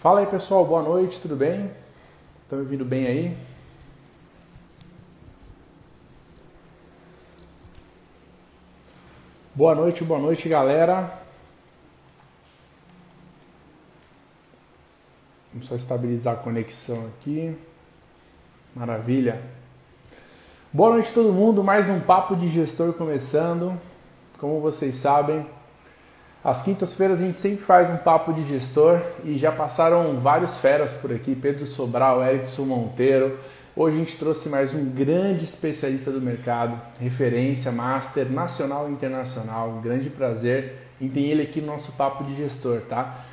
Fala aí pessoal, boa noite, tudo bem? Estão me ouvindo bem aí? Boa noite, boa noite galera. Vamos só estabilizar a conexão aqui. Maravilha. Boa noite todo mundo, mais um papo de gestor começando. Como vocês sabem, às quintas-feiras a gente sempre faz um papo de gestor e já passaram vários feras por aqui, Pedro Sobral, Erickson Monteiro. Hoje a gente trouxe mais um grande especialista do mercado, referência, master nacional e internacional. Um grande prazer em ter ele aqui no nosso papo de gestor, tá?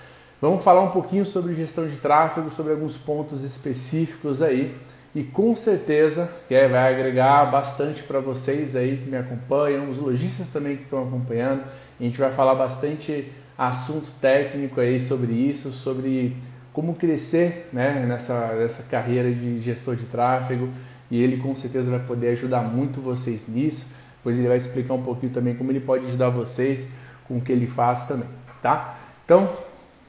Vamos falar um pouquinho sobre gestão de tráfego, sobre alguns pontos específicos aí e com certeza que vai agregar bastante para vocês aí que me acompanham, os lojistas também que estão acompanhando. A gente vai falar bastante assunto técnico aí sobre isso, sobre como crescer né, nessa, nessa carreira de gestor de tráfego e ele com certeza vai poder ajudar muito vocês nisso, pois ele vai explicar um pouquinho também como ele pode ajudar vocês com o que ele faz também, tá? Então,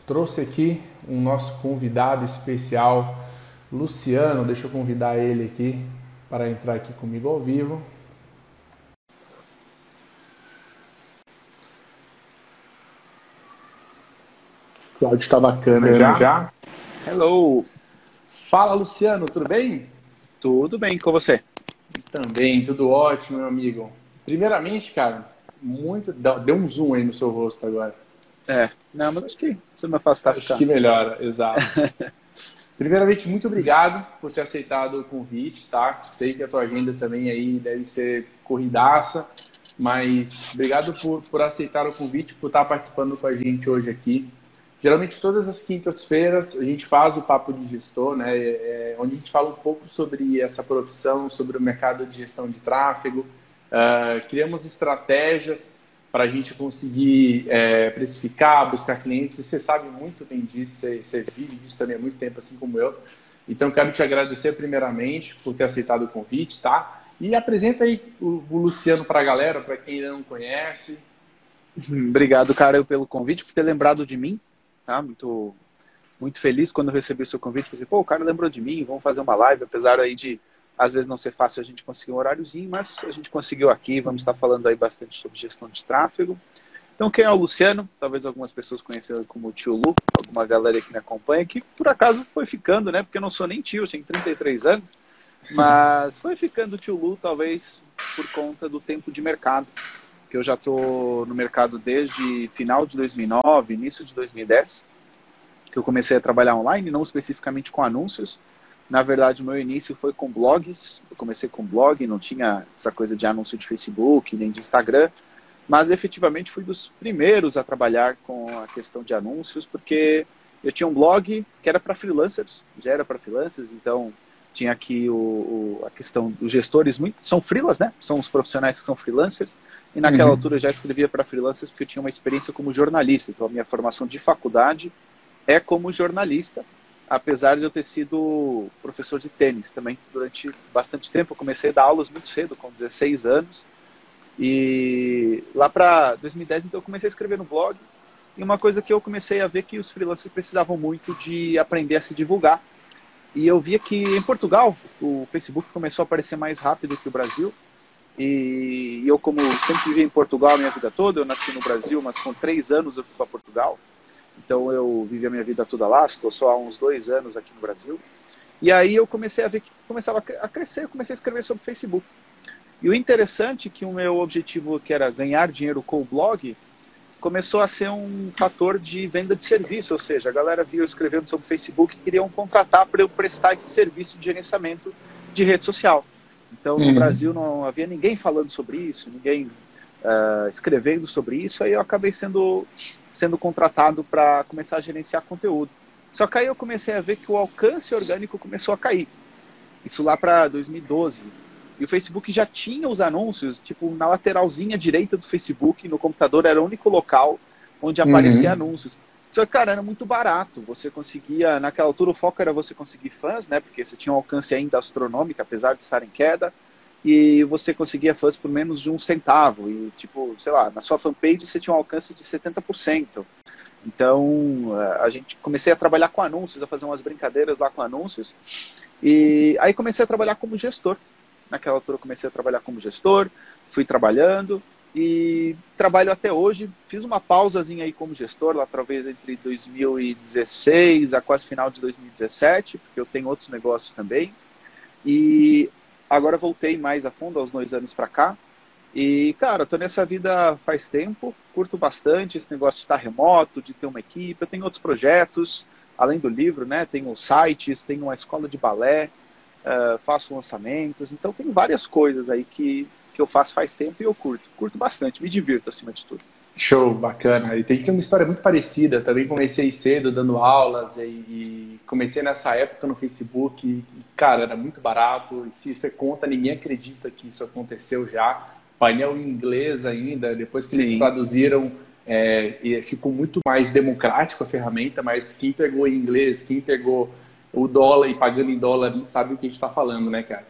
trouxe aqui um nosso convidado especial, Luciano, deixa eu convidar ele aqui para entrar aqui comigo ao vivo. Cláudio está bacana já. já. Hello. Fala, Luciano, tudo bem? Tudo bem com você? Também, tudo ótimo, meu amigo. Primeiramente, cara, muito. Deu um zoom aí no seu rosto agora. É, não, mas acho que você me afastar Acho ficar. que melhora, exato. Primeiramente, muito obrigado por ter aceitado o convite, tá? Sei que a tua agenda também aí deve ser corridaça, mas obrigado por, por aceitar o convite, por estar participando com a gente hoje aqui. Geralmente, todas as quintas-feiras, a gente faz o Papo de Gestor, né? É, onde a gente fala um pouco sobre essa profissão, sobre o mercado de gestão de tráfego. Uh, criamos estratégias para a gente conseguir é, precificar, buscar clientes. E você sabe muito bem disso, você, você vive disso também há muito tempo, assim como eu. Então, quero te agradecer primeiramente por ter aceitado o convite, tá? E apresenta aí o, o Luciano para a galera, para quem ainda não conhece. Obrigado, cara, pelo convite, por ter lembrado de mim, tá? Muito, muito feliz quando recebi o seu convite. Pensei, pô, o cara lembrou de mim, vamos fazer uma live, apesar aí de às vezes não ser fácil a gente conseguir um horáriozinho, mas a gente conseguiu aqui. Vamos estar falando aí bastante sobre gestão de tráfego. Então, quem é o Luciano? Talvez algumas pessoas conheçam como tio Lu, alguma galera que me acompanha, que por acaso foi ficando, né? Porque eu não sou nem tio, tenho 33 anos, mas foi ficando tio Lu, talvez por conta do tempo de mercado, que eu já estou no mercado desde final de 2009, início de 2010, que eu comecei a trabalhar online, não especificamente com anúncios, na verdade, o meu início foi com blogs. Eu comecei com blog, não tinha essa coisa de anúncio de Facebook nem de Instagram, mas efetivamente fui dos primeiros a trabalhar com a questão de anúncios, porque eu tinha um blog que era para freelancers, já era para freelancers, então tinha aqui o, o, a questão dos gestores, muito, são freelas, né? São os profissionais que são freelancers, e naquela uhum. altura eu já escrevia para freelancers porque eu tinha uma experiência como jornalista, então a minha formação de faculdade é como jornalista, apesar de eu ter sido professor de tênis também durante bastante tempo. Eu comecei a dar aulas muito cedo, com 16 anos. E lá para 2010, então, eu comecei a escrever no blog. E uma coisa que eu comecei a ver que os freelancers precisavam muito de aprender a se divulgar. E eu via que em Portugal o Facebook começou a aparecer mais rápido que o Brasil. E eu, como sempre vivi em Portugal a minha vida toda, eu nasci no Brasil, mas com três anos eu fui para Portugal. Então eu vivi a minha vida toda lá, estou só há uns dois anos aqui no Brasil. E aí eu comecei a ver que começava a crescer, eu comecei a escrever sobre Facebook. E o interessante é que o meu objetivo, que era ganhar dinheiro com o blog, começou a ser um fator de venda de serviço, ou seja, a galera viu eu escrevendo sobre Facebook e queriam contratar para eu prestar esse serviço de gerenciamento de rede social. Então, no uhum. Brasil não havia ninguém falando sobre isso, ninguém uh, escrevendo sobre isso, aí eu acabei sendo sendo contratado para começar a gerenciar conteúdo. Só que aí eu comecei a ver que o alcance orgânico começou a cair. Isso lá para 2012. E o Facebook já tinha os anúncios, tipo, na lateralzinha direita do Facebook, no computador, era o único local onde aparecia uhum. anúncios. Só que, cara, era muito barato. Você conseguia, naquela altura, o foco era você conseguir fãs, né? Porque você tinha um alcance ainda astronômico, apesar de estar em queda e você conseguia fãs por menos de um centavo. E, tipo, sei lá, na sua fanpage você tinha um alcance de 70%. Então, a gente comecei a trabalhar com anúncios, a fazer umas brincadeiras lá com anúncios. E aí comecei a trabalhar como gestor. Naquela altura comecei a trabalhar como gestor, fui trabalhando e trabalho até hoje. Fiz uma pausazinha aí como gestor, lá talvez entre 2016 a quase final de 2017, porque eu tenho outros negócios também. E agora voltei mais a fundo, aos dois anos para cá. E, cara, tô nessa vida faz tempo, curto bastante esse negócio de estar remoto, de ter uma equipe. Eu tenho outros projetos, além do livro, né? Tenho sites, tenho uma escola de balé, uh, faço lançamentos. Então, tem várias coisas aí que, que eu faço faz tempo e eu curto. Curto bastante, me divirto acima de tudo. Show, bacana. E tem que ter uma história muito parecida. Também comecei cedo dando aulas e, e comecei nessa época no Facebook. E, cara, era muito barato. E se você conta, ninguém acredita que isso aconteceu já painel em inglês ainda, depois que Sim. eles traduziram, é, e ficou muito mais democrático a ferramenta, mas quem pegou em inglês, quem pegou o dólar e pagando em dólar, sabe o que a gente está falando, né, cara?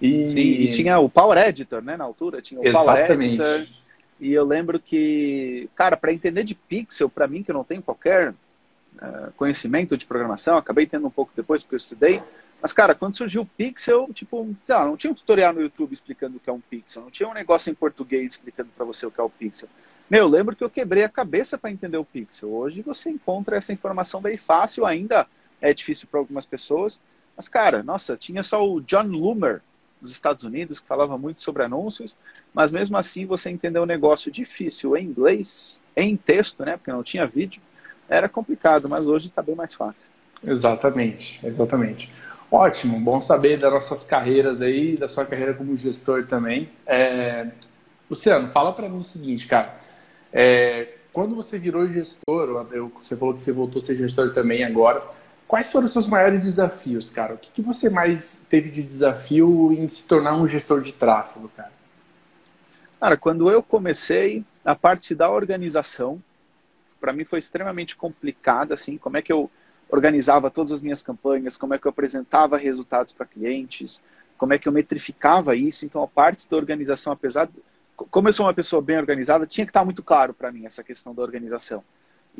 E... Sim, e tinha o Power Editor, né, na altura, tinha o Exatamente. Power Editor, e eu lembro que, cara, para entender de pixel, para mim que eu não tenho qualquer uh, conhecimento de programação, acabei tendo um pouco depois porque eu estudei, mas, cara, quando surgiu o Pixel, tipo, sei lá, não tinha um tutorial no YouTube explicando o que é um Pixel, não tinha um negócio em português explicando para você o que é o Pixel. Meu, eu lembro que eu quebrei a cabeça para entender o Pixel. Hoje você encontra essa informação bem fácil, ainda é difícil para algumas pessoas. Mas, cara, nossa, tinha só o John Loomer dos Estados Unidos que falava muito sobre anúncios, mas mesmo assim você entender um negócio difícil em inglês, em texto, né, porque não tinha vídeo, era complicado, mas hoje está bem mais fácil. Exatamente, exatamente. Ótimo, bom saber das nossas carreiras aí, da sua carreira como gestor também. É... Luciano, fala para mim o seguinte, cara. É... Quando você virou gestor, você falou que você voltou a ser gestor também agora. Quais foram os seus maiores desafios, cara? O que, que você mais teve de desafio em se tornar um gestor de tráfego, cara? Cara, quando eu comecei, a parte da organização, para mim foi extremamente complicada, assim, como é que eu organizava todas as minhas campanhas, como é que eu apresentava resultados para clientes, como é que eu metrificava isso. Então, a parte da organização, apesar de, como eu sou uma pessoa bem organizada, tinha que estar muito claro para mim essa questão da organização.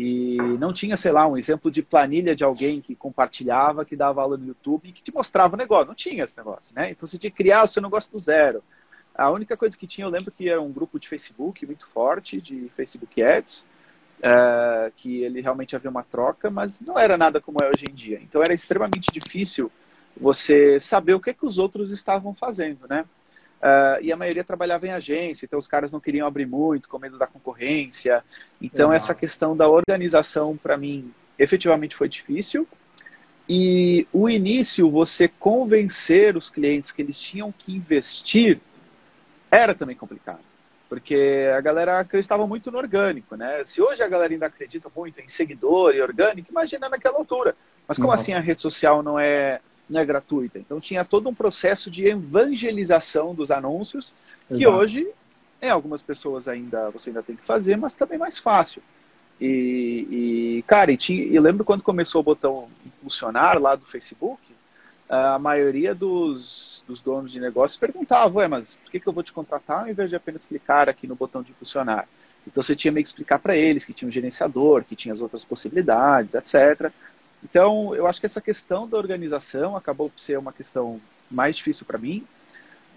E não tinha, sei lá, um exemplo de planilha de alguém que compartilhava, que dava aula no YouTube e que te mostrava o negócio. Não tinha esse negócio, né? Então você tinha que criar o seu negócio do zero. A única coisa que tinha, eu lembro que era um grupo de Facebook muito forte, de Facebook Ads, uh, que ele realmente havia uma troca, mas não era nada como é hoje em dia. Então era extremamente difícil você saber o que, é que os outros estavam fazendo, né? Uh, e a maioria trabalhava em agência, então os caras não queriam abrir muito, com medo da concorrência. Então, Exato. essa questão da organização, para mim, efetivamente foi difícil. E o início, você convencer os clientes que eles tinham que investir, era também complicado. Porque a galera acreditava muito no orgânico, né? Se hoje a galera ainda acredita muito em seguidor e orgânico, imagina naquela altura. Mas como Nossa. assim a rede social não é, não é gratuita? Então tinha todo um processo de evangelização dos anúncios, Exato. que hoje, em algumas pessoas ainda você ainda tem que fazer, mas também mais fácil. E, e cara, e tinha, eu lembro quando começou o botão impulsionar lá do Facebook, a maioria dos, dos donos de negócios perguntava, ué, mas por que, que eu vou te contratar ao invés de apenas clicar aqui no botão de impulsionar? Então você tinha meio que explicar para eles que tinha um gerenciador, que tinha as outras possibilidades, etc. Então eu acho que essa questão da organização acabou por ser uma questão mais difícil para mim.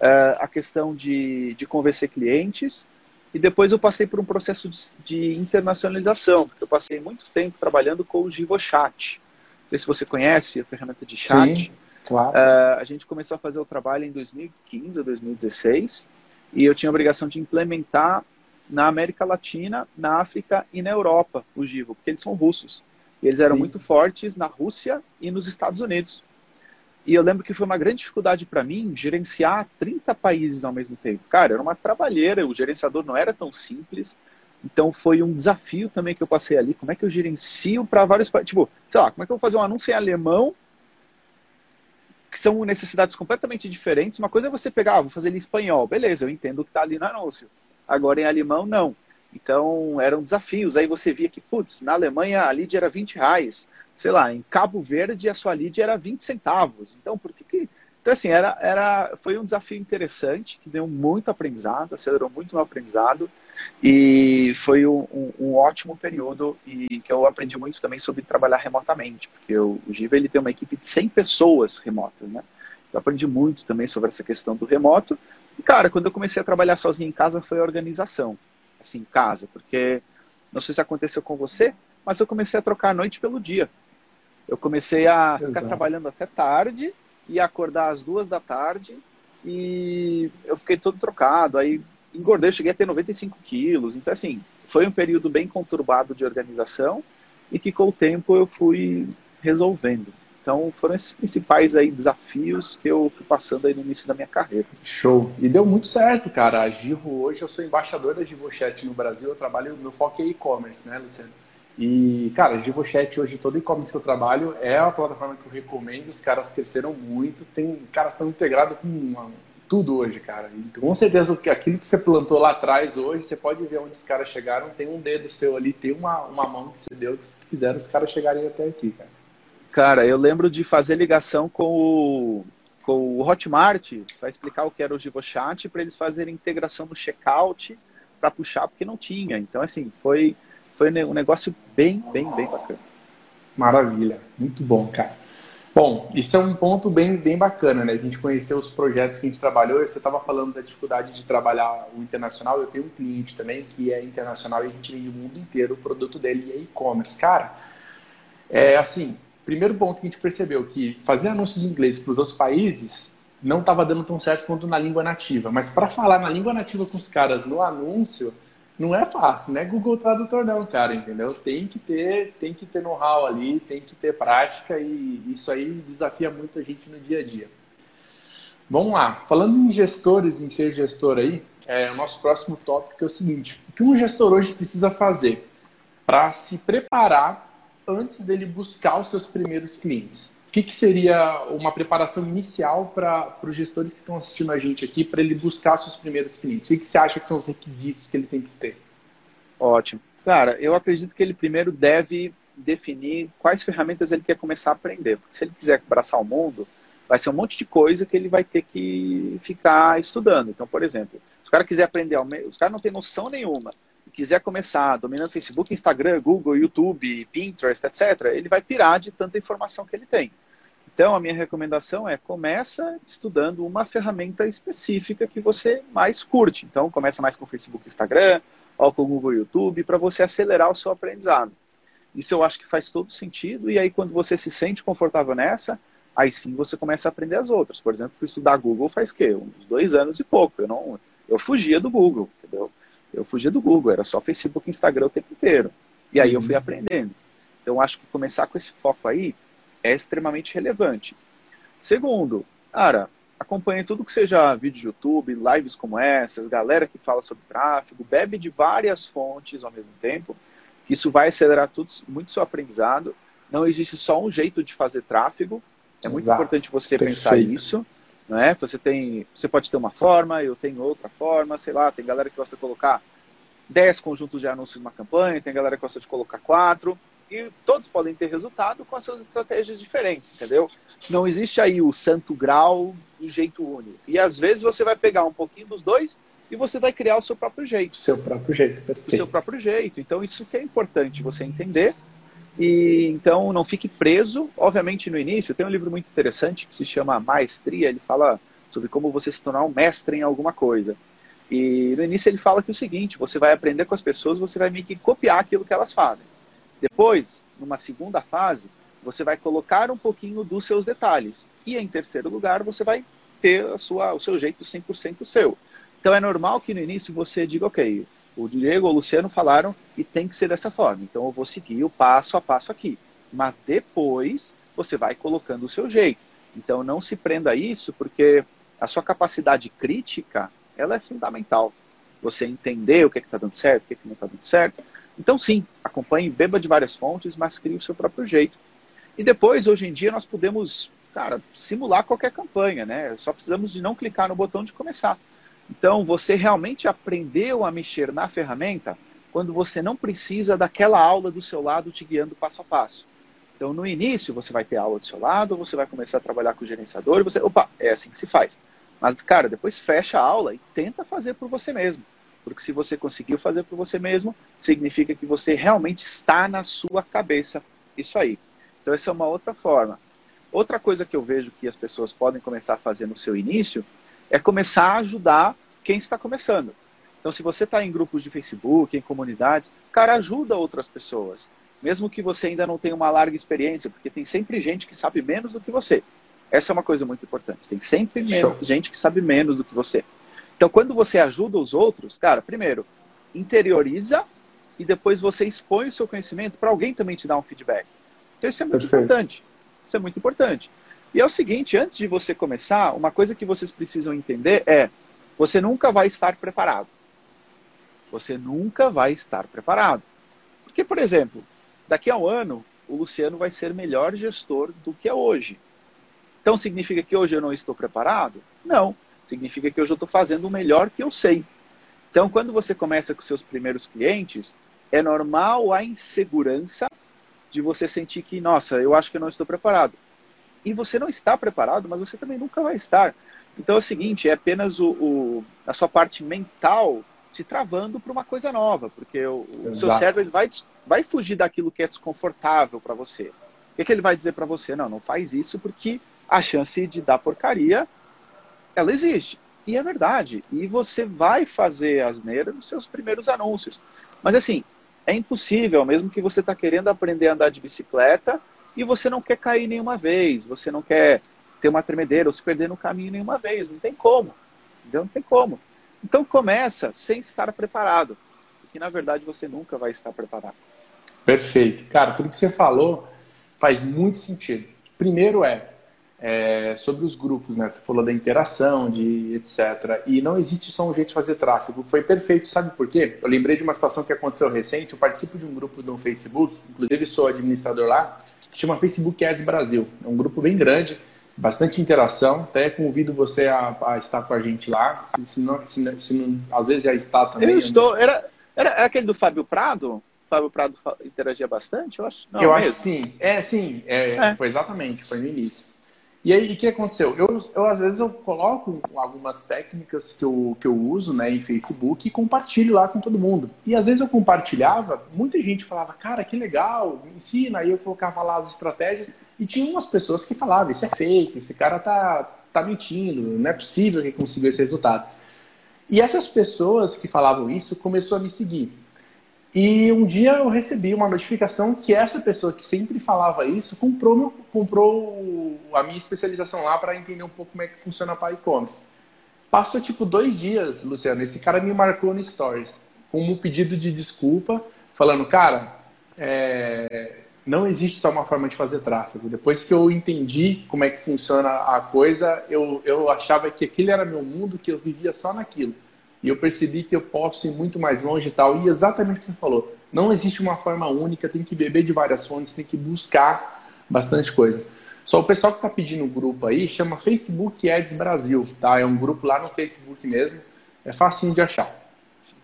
Uh, a questão de, de convencer clientes. E depois eu passei por um processo de, de internacionalização, porque eu passei muito tempo trabalhando com o GivoChat. Não sei se você conhece a ferramenta de chat. Sim. Claro. Uh, a gente começou a fazer o trabalho em 2015 ou 2016 e eu tinha a obrigação de implementar na América Latina, na África e na Europa o Givo, porque eles são russos. E eles eram Sim. muito fortes na Rússia e nos Estados Unidos. E eu lembro que foi uma grande dificuldade para mim gerenciar 30 países ao mesmo tempo. Cara, era uma trabalheira, o gerenciador não era tão simples. Então foi um desafio também que eu passei ali. Como é que eu gerencio para vários países? Tipo, sei lá, como é que eu vou fazer um anúncio em alemão que são necessidades completamente diferentes. Uma coisa é você pegar, ah, vou fazer ele em espanhol, beleza, eu entendo o que está ali no anúncio. Agora em alemão, não. Então eram desafios. Aí você via que, putz, na Alemanha a lead era 20 reais. Sei lá, em Cabo Verde a sua lead era 20 centavos. Então, por que que. Então, assim, era, era, foi um desafio interessante, que deu muito aprendizado, acelerou muito meu aprendizado. E foi um, um, um, ótimo período e que eu aprendi muito também sobre trabalhar remotamente, porque o, o Giva ele tem uma equipe de 100 pessoas remotas, né? Eu aprendi muito também sobre essa questão do remoto. E, cara, quando eu comecei a trabalhar sozinho em casa foi a organização, assim, em casa, porque não sei se aconteceu com você, mas eu comecei a trocar a noite pelo dia. Eu comecei a Exato. ficar trabalhando até tarde e acordar às duas da tarde e eu fiquei todo trocado. Aí engordei, cheguei a ter 95 quilos. Então, assim, foi um período bem conturbado de organização e que com o tempo eu fui resolvendo. Então, foram esses principais aí desafios que eu fui passando aí no início da minha carreira. Show. E deu muito certo, cara. A Givo, hoje eu sou embaixador da GivoChat no Brasil. Eu trabalho, meu foco é e-commerce, né, Luciano? E, cara, a GivoChat hoje, todo e-commerce que eu trabalho é a plataforma que eu recomendo. Os caras cresceram muito. Tem, caras estão integrados com tudo hoje, cara. E com certeza aquilo que você plantou lá atrás hoje, você pode ver onde os caras chegaram. Tem um dedo seu ali, tem uma, uma mão que você deu que fizeram os caras chegarem até aqui, cara. Cara, eu lembro de fazer ligação com o, com o Hotmart para explicar o que era o GivoChat, para eles fazerem integração no checkout para puxar, porque não tinha. Então, assim, foi, foi um negócio bem, bem, bem bacana. Maravilha, muito bom, cara. Bom, isso é um ponto bem, bem bacana, né? A gente conhecer os projetos que a gente trabalhou. Você estava falando da dificuldade de trabalhar o internacional. Eu tenho um cliente também que é internacional e a gente vende o mundo inteiro. O produto dele é e-commerce. Cara, é assim, primeiro ponto que a gente percebeu que fazer anúncios em inglês para os outros países não estava dando tão certo quanto na língua nativa. Mas para falar na língua nativa com os caras no anúncio, não é fácil, não é Google Tradutor não, cara, entendeu? Tem que ter, tem que ter know-how ali, tem que ter prática e isso aí desafia muito a gente no dia a dia. Vamos lá, falando em gestores, em ser gestor aí, é, o nosso próximo tópico é o seguinte: o que um gestor hoje precisa fazer para se preparar antes dele buscar os seus primeiros clientes? O que, que seria uma preparação inicial para os gestores que estão assistindo a gente aqui, para ele buscar seus primeiros clientes? O que, que você acha que são os requisitos que ele tem que ter? Ótimo. Cara, eu acredito que ele primeiro deve definir quais ferramentas ele quer começar a aprender. Porque se ele quiser abraçar o mundo, vai ser um monte de coisa que ele vai ter que ficar estudando. Então, por exemplo, se o cara quiser aprender, os caras não têm noção nenhuma quiser começar dominando Facebook, Instagram, Google, YouTube, Pinterest, etc., ele vai pirar de tanta informação que ele tem. Então, a minha recomendação é começa estudando uma ferramenta específica que você mais curte. Então, começa mais com Facebook, Instagram, ou com Google, YouTube, para você acelerar o seu aprendizado. Isso eu acho que faz todo sentido. E aí, quando você se sente confortável nessa, aí sim você começa a aprender as outras. Por exemplo, fui estudar Google faz quê? Uns dois anos e pouco. Eu não, eu fugia do Google, entendeu? Eu fugia do Google, era só Facebook e Instagram o tempo inteiro. E aí uhum. eu fui aprendendo. Então acho que começar com esse foco aí é extremamente relevante. Segundo, cara, acompanhe tudo que seja vídeo de YouTube, lives como essas, galera que fala sobre tráfego, bebe de várias fontes ao mesmo tempo, que isso vai acelerar tudo, muito seu aprendizado. Não existe só um jeito de fazer tráfego. É muito Exato. importante você Perfeito. pensar isso não é? Você tem, você pode ter uma forma, eu tenho outra forma, sei lá, tem galera que gosta de colocar 10 conjuntos de anúncios numa campanha, tem galera que gosta de colocar quatro, e todos podem ter resultado com as suas estratégias diferentes, entendeu? Não existe aí o santo grau do jeito único. E às vezes você vai pegar um pouquinho dos dois e você vai criar o seu próprio jeito. Seu próprio jeito, perfeito. O seu próprio jeito. Então isso que é importante você entender e então não fique preso. Obviamente, no início, tem um livro muito interessante que se chama Maestria. Ele fala sobre como você se tornar um mestre em alguma coisa. E no início ele fala que é o seguinte: você vai aprender com as pessoas, você vai meio que copiar aquilo que elas fazem. Depois, numa segunda fase, você vai colocar um pouquinho dos seus detalhes. E em terceiro lugar, você vai ter a sua, o seu jeito 100% seu. Então é normal que no início você diga, ok, o Diego ou o Luciano falaram e tem que ser dessa forma. Então eu vou seguir o passo a passo aqui. Mas depois você vai colocando o seu jeito. Então não se prenda a isso, porque a sua capacidade crítica ela é fundamental. Você entender o que é está dando certo, o que, é que não está dando certo. Então sim, acompanhe, beba de várias fontes, mas crie o seu próprio jeito. E depois, hoje em dia, nós podemos, cara, simular qualquer campanha, né? Só precisamos de não clicar no botão de começar. Então, você realmente aprendeu a mexer na ferramenta quando você não precisa daquela aula do seu lado te guiando passo a passo. Então, no início, você vai ter aula do seu lado, você vai começar a trabalhar com o gerenciador e você, opa, é assim que se faz. Mas, cara, depois fecha a aula e tenta fazer por você mesmo. Porque se você conseguiu fazer por você mesmo, significa que você realmente está na sua cabeça. Isso aí. Então, essa é uma outra forma. Outra coisa que eu vejo que as pessoas podem começar a fazer no seu início é começar a ajudar quem está começando. Então, se você está em grupos de Facebook, em comunidades, cara, ajuda outras pessoas. Mesmo que você ainda não tenha uma larga experiência, porque tem sempre gente que sabe menos do que você. Essa é uma coisa muito importante. Tem sempre menos, gente que sabe menos do que você. Então, quando você ajuda os outros, cara, primeiro, interioriza e depois você expõe o seu conhecimento para alguém também te dar um feedback. Então, isso é muito Perfeito. importante. Isso é muito importante. E é o seguinte, antes de você começar, uma coisa que vocês precisam entender é, você nunca vai estar preparado. Você nunca vai estar preparado. Porque, por exemplo, daqui a um ano, o Luciano vai ser melhor gestor do que é hoje. Então, significa que hoje eu não estou preparado? Não. Significa que hoje eu estou fazendo o melhor que eu sei. Então, quando você começa com seus primeiros clientes, é normal a insegurança de você sentir que, nossa, eu acho que eu não estou preparado. E você não está preparado, mas você também nunca vai estar. Então é o seguinte, é apenas o, o a sua parte mental te travando para uma coisa nova, porque o, o seu cérebro ele vai, vai fugir daquilo que é desconfortável para você. O que, que ele vai dizer para você? Não, não faz isso porque a chance de dar porcaria, ela existe. E é verdade. E você vai fazer asneira nos seus primeiros anúncios. Mas assim, é impossível, mesmo que você está querendo aprender a andar de bicicleta e você não quer cair nenhuma vez, você não quer ter uma tremedeira ou se perder no caminho nenhuma vez. Não tem como. Entendeu? Não tem como. Então começa sem estar preparado, porque na verdade você nunca vai estar preparado. Perfeito. Cara, tudo que você falou faz muito sentido. Primeiro é, é, sobre os grupos, né? Você falou da interação, de etc. E não existe só um jeito de fazer tráfego. Foi perfeito, sabe por quê? Eu lembrei de uma situação que aconteceu recente. Eu participo de um grupo no Facebook, inclusive sou administrador lá, que chama Facebook Ads Brasil. É um grupo bem grande bastante interação. Até convido você a, a estar com a gente lá. Se, se, não, se, se não, às vezes já está também. Eu estou. Era, era, era aquele do Fábio Prado? Fábio Prado interagia bastante, eu acho. Não, eu mesmo. acho que sim. É, sim. É, é. Foi exatamente, foi no início. E aí, o que aconteceu? Eu, eu, às vezes, eu coloco algumas técnicas que eu, que eu uso né, em Facebook e compartilho lá com todo mundo. E às vezes eu compartilhava, muita gente falava, cara, que legal, me ensina. Aí eu colocava lá as estratégias e tinha umas pessoas que falavam, isso é fake, esse cara tá, tá mentindo, não é possível que consiga esse resultado. E essas pessoas que falavam isso começou a me seguir. E um dia eu recebi uma notificação que essa pessoa que sempre falava isso comprou, comprou a minha especialização lá para entender um pouco como é que funciona para e-commerce. Passou tipo dois dias, Luciano, esse cara me marcou no Stories com um pedido de desculpa, falando, cara, é, não existe só uma forma de fazer tráfego. Depois que eu entendi como é que funciona a coisa, eu, eu achava que aquele era meu mundo, que eu vivia só naquilo. E eu percebi que eu posso ir muito mais longe e tal. E exatamente o que você falou. Não existe uma forma única, tem que beber de várias fontes, tem que buscar bastante coisa. Só o pessoal que está pedindo o grupo aí chama Facebook Ads Brasil, tá? É um grupo lá no Facebook mesmo. É facinho de achar.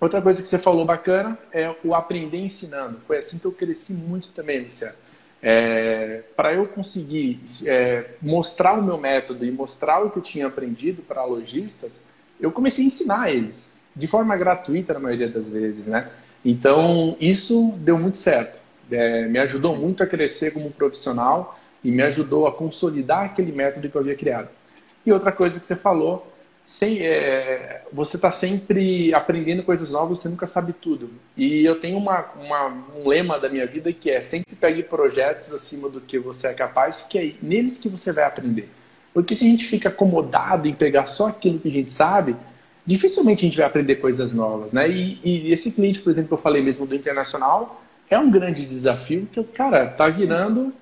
Outra coisa que você falou bacana é o aprender ensinando. Foi assim que eu cresci muito também, Luciano. É, para eu conseguir é, mostrar o meu método e mostrar o que eu tinha aprendido para lojistas, eu comecei a ensinar eles, de forma gratuita na maioria das vezes, né? Então, isso deu muito certo. É, me ajudou muito a crescer como profissional e me ajudou a consolidar aquele método que eu havia criado. E outra coisa que você falou, sem, é, você está sempre aprendendo coisas novas, você nunca sabe tudo. E eu tenho uma, uma, um lema da minha vida que é sempre pegue projetos acima do que você é capaz, que é neles que você vai aprender. Porque se a gente fica acomodado em pegar só aquilo que a gente sabe, dificilmente a gente vai aprender coisas novas, né? E, e esse cliente, por exemplo, que eu falei mesmo do internacional, é um grande desafio que, cara, tá virando,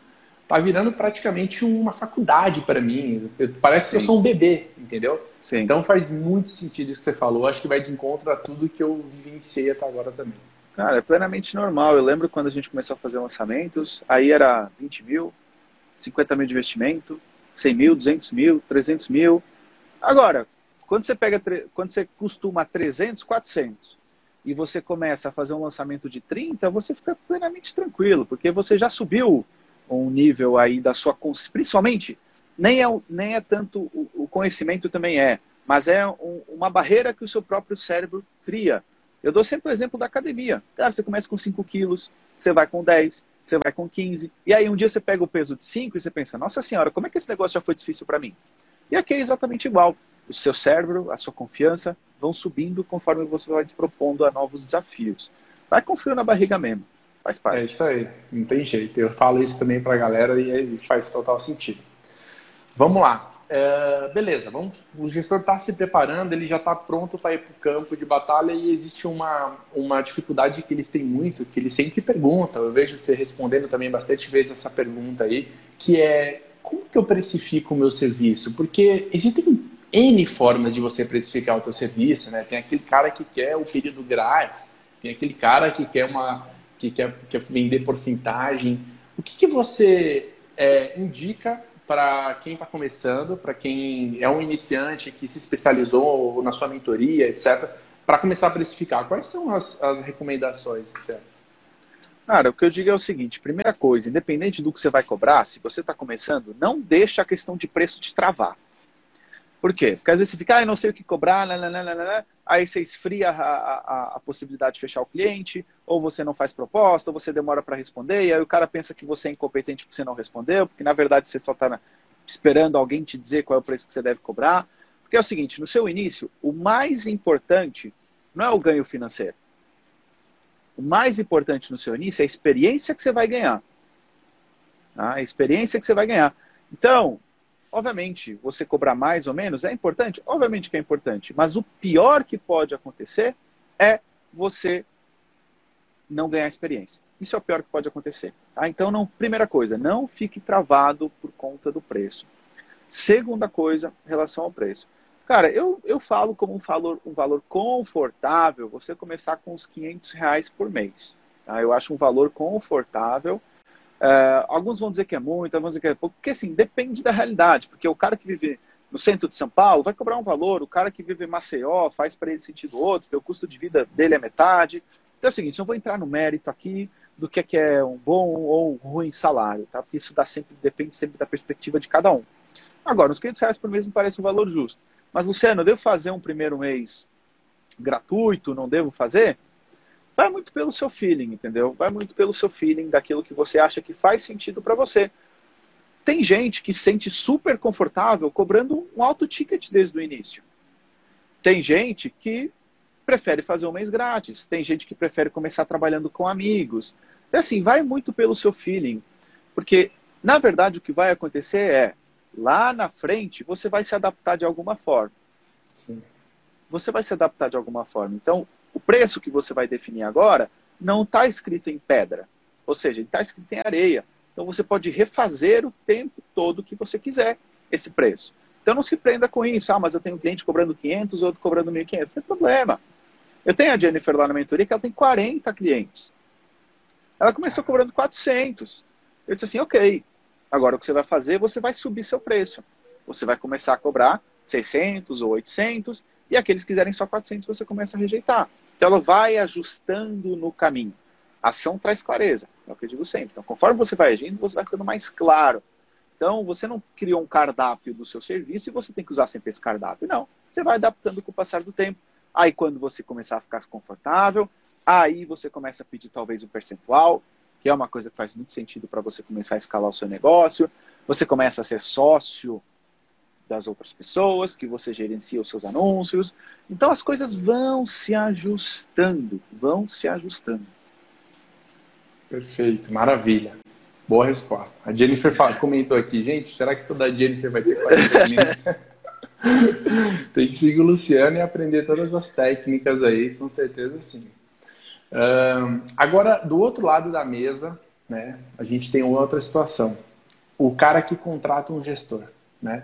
tá virando praticamente uma faculdade para mim. Parece que Sim. eu sou um bebê, entendeu? Sim. Então faz muito sentido isso que você falou. Acho que vai de encontro a tudo que eu vivenciei até agora também. Cara, é plenamente normal. Eu lembro quando a gente começou a fazer lançamentos, aí era 20 mil, 50 mil de investimento, 100 mil, 200 mil, 300 mil. Agora, quando você pega, quando você costuma 300, 400 e você começa a fazer um lançamento de 30, você fica plenamente tranquilo, porque você já subiu um nível aí da sua principalmente nem é, nem é tanto o conhecimento também é, mas é um, uma barreira que o seu próprio cérebro cria Eu dou sempre o exemplo da academia. Cara, você começa com 5 quilos, você vai com 10, você vai com 15, e aí um dia você pega o peso de 5 e você pensa, nossa senhora, como é que esse negócio já foi difícil para mim? E aqui é exatamente igual. O seu cérebro, a sua confiança vão subindo conforme você vai se propondo a novos desafios. Vai com frio na barriga mesmo. Faz parte. É isso aí, não tem jeito. Eu falo isso também para a galera e faz total sentido. Vamos lá. É, beleza, vamos, o gestor está se preparando, ele já está pronto para ir para o campo de batalha e existe uma, uma dificuldade que eles têm muito, que eles sempre perguntam, eu vejo você respondendo também bastante vezes essa pergunta aí, que é como que eu precifico o meu serviço? Porque existem N formas de você precificar o teu serviço, né? Tem aquele cara que quer o período grátis, tem aquele cara que quer uma que quer, quer vender porcentagem. O que, que você é, indica para quem está começando, para quem é um iniciante que se especializou na sua mentoria, etc., para começar a precificar? Quais são as, as recomendações, certo? Cara, o que eu digo é o seguinte: primeira coisa, independente do que você vai cobrar, se você está começando, não deixa a questão de preço te travar. Por quê? Porque às vezes você fica, ah, eu não sei o que cobrar, nananana, aí você esfria a, a, a, possibilidade de fechar o cliente, ou você não faz proposta, ou você demora para responder, e aí o cara pensa que você é incompetente porque você não respondeu, porque na verdade você só está esperando alguém te dizer qual é o preço que você deve cobrar. Porque é o seguinte, no seu início, o mais importante não é o ganho financeiro. O mais importante no seu início é a experiência que você vai ganhar. Tá? A experiência que você vai ganhar. Então, obviamente, você cobrar mais ou menos é importante? Obviamente que é importante. Mas o pior que pode acontecer é você não ganhar experiência. Isso é o pior que pode acontecer. Tá? Então, não, primeira coisa, não fique travado por conta do preço. Segunda coisa, relação ao preço. Cara, eu, eu falo como um valor, um valor confortável você começar com uns 500 reais por mês. Tá? Eu acho um valor confortável. É, alguns vão dizer que é muito, alguns vão dizer que é pouco, porque assim, depende da realidade. Porque o cara que vive no centro de São Paulo vai cobrar um valor, o cara que vive em Maceió faz para ele sentido outro, o custo de vida dele é metade. Então é o seguinte, não vou entrar no mérito aqui do que é, que é um bom ou ruim salário, tá? Porque isso dá sempre, depende sempre da perspectiva de cada um. Agora, uns 500 reais por mês me parece um valor justo. Mas, Luciano, eu devo fazer um primeiro mês gratuito? Não devo fazer? Vai muito pelo seu feeling, entendeu? Vai muito pelo seu feeling daquilo que você acha que faz sentido para você. Tem gente que se sente super confortável cobrando um alto ticket desde o início. Tem gente que prefere fazer um mês grátis. Tem gente que prefere começar trabalhando com amigos. Então, assim, vai muito pelo seu feeling. Porque, na verdade, o que vai acontecer é lá na frente você vai se adaptar de alguma forma. Sim. Você vai se adaptar de alguma forma. Então, o preço que você vai definir agora não está escrito em pedra. Ou seja, está escrito em areia. Então, você pode refazer o tempo todo que você quiser esse preço. Então, não se prenda com isso. Ah, mas eu tenho um cliente cobrando 500, outro cobrando 1.500. Não tem problema. Eu tenho a Jennifer lá na mentoria que ela tem 40 clientes. Ela começou cobrando 400. Eu disse assim, ok, Agora, o que você vai fazer, você vai subir seu preço. Você vai começar a cobrar 600 ou 800, e aqueles que quiserem só 400, você começa a rejeitar. Então, ela vai ajustando no caminho. A ação traz clareza, é o que eu digo sempre. Então, conforme você vai agindo, você vai ficando mais claro. Então, você não criou um cardápio do seu serviço e você tem que usar sempre esse cardápio. Não. Você vai adaptando com o passar do tempo. Aí, quando você começar a ficar confortável, aí você começa a pedir talvez um percentual, que é uma coisa que faz muito sentido para você começar a escalar o seu negócio. Você começa a ser sócio das outras pessoas, que você gerencia os seus anúncios. Então as coisas vão se ajustando, vão se ajustando. Perfeito, maravilha. Boa resposta. A Jennifer comentou aqui, gente, será que toda Jennifer vai ter 40 clientes? Tem que seguir o Luciano e aprender todas as técnicas aí, com certeza sim agora, do outro lado da mesa, né, a gente tem outra situação. O cara que contrata um gestor. Né?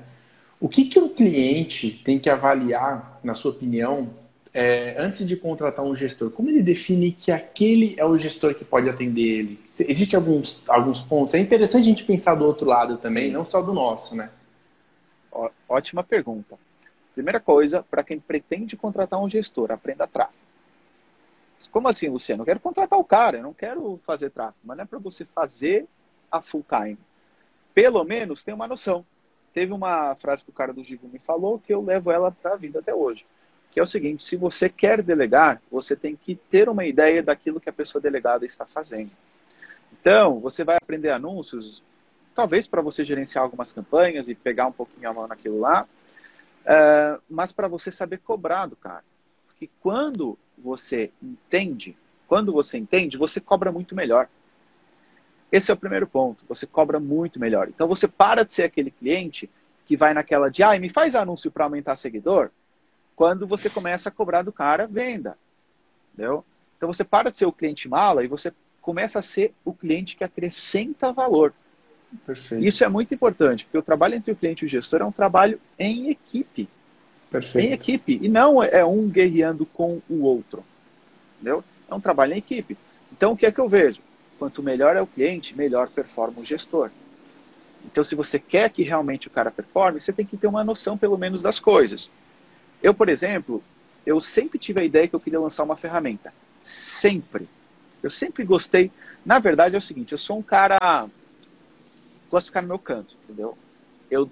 O que, que um cliente tem que avaliar, na sua opinião, é, antes de contratar um gestor? Como ele define que aquele é o gestor que pode atender ele? Existem alguns, alguns pontos. É interessante a gente pensar do outro lado também, não só do nosso, né? Ó, ótima pergunta. Primeira coisa, para quem pretende contratar um gestor, aprenda tráfego. Como assim, Luciano? Eu quero contratar o cara, eu não quero fazer tráfego, mas não é para você fazer a full time. Pelo menos tem uma noção. Teve uma frase que o cara do Givo me falou que eu levo ela para a vida até hoje. que é o seguinte: se você quer delegar, você tem que ter uma ideia daquilo que a pessoa delegada está fazendo. Então, você vai aprender anúncios, talvez para você gerenciar algumas campanhas e pegar um pouquinho a mão naquilo lá, uh, mas para você saber cobrar do cara. Porque quando você entende, quando você entende, você cobra muito melhor. Esse é o primeiro ponto, você cobra muito melhor. Então você para de ser aquele cliente que vai naquela de, ah, me faz anúncio para aumentar seguidor, quando você começa a cobrar do cara venda. Entendeu? Então você para de ser o cliente mala e você começa a ser o cliente que acrescenta valor. Perfeito. Isso é muito importante, porque o trabalho entre o cliente e o gestor é um trabalho em equipe. Perfeito. Em equipe. E não é um guerreando com o outro. Entendeu? É um trabalho em equipe. Então, o que é que eu vejo? Quanto melhor é o cliente, melhor performa o gestor. Então, se você quer que realmente o cara performe, você tem que ter uma noção, pelo menos, das coisas. Eu, por exemplo, eu sempre tive a ideia que eu queria lançar uma ferramenta. Sempre. Eu sempre gostei. Na verdade, é o seguinte: eu sou um cara. Gosto de ficar no meu canto, entendeu? Eu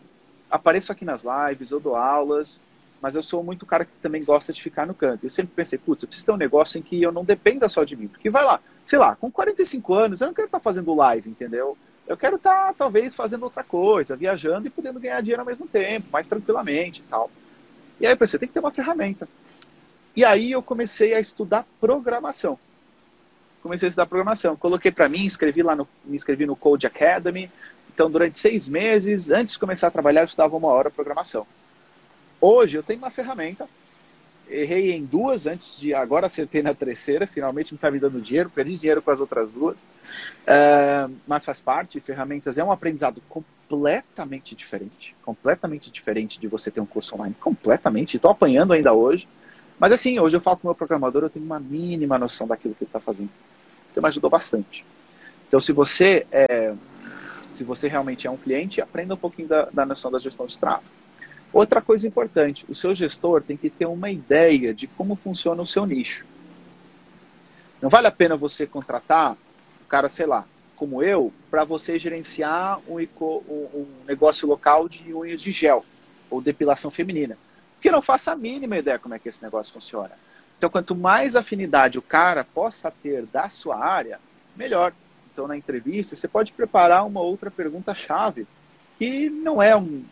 apareço aqui nas lives, eu dou aulas, mas eu sou muito cara que também gosta de ficar no canto. Eu sempre pensei, putz, eu preciso ter um negócio em que eu não dependa só de mim. Porque vai lá, sei lá, com 45 anos, eu não quero estar fazendo live, entendeu? Eu quero estar, talvez, fazendo outra coisa, viajando e podendo ganhar dinheiro ao mesmo tempo, mais tranquilamente e tal. E aí eu pensei, tem que ter uma ferramenta. E aí eu comecei a estudar programação. Comecei a estudar programação. Coloquei para mim, escrevi lá no, me inscrevi no Code Academy. Então, durante seis meses, antes de começar a trabalhar, eu estudava uma hora programação. Hoje eu tenho uma ferramenta. Errei em duas antes de. Agora acertei na terceira. Finalmente me está me dando dinheiro. Perdi dinheiro com as outras duas. Uh, mas faz parte. Ferramentas é um aprendizado completamente diferente. Completamente diferente de você ter um curso online. Completamente. Estou apanhando ainda hoje. Mas assim, hoje eu falo com o meu programador, eu tenho uma mínima noção daquilo que ele está fazendo. Então me ajudou bastante. Então se você é, se você realmente é um cliente, aprenda um pouquinho da, da noção da gestão de tráfego. Outra coisa importante, o seu gestor tem que ter uma ideia de como funciona o seu nicho. Não vale a pena você contratar um cara, sei lá, como eu, para você gerenciar um, um, negócio local de unhas de gel ou depilação feminina. Porque não faça a mínima ideia como é que esse negócio funciona. Então, quanto mais afinidade o cara possa ter da sua área, melhor. Então, na entrevista, você pode preparar uma outra pergunta-chave, que não é um,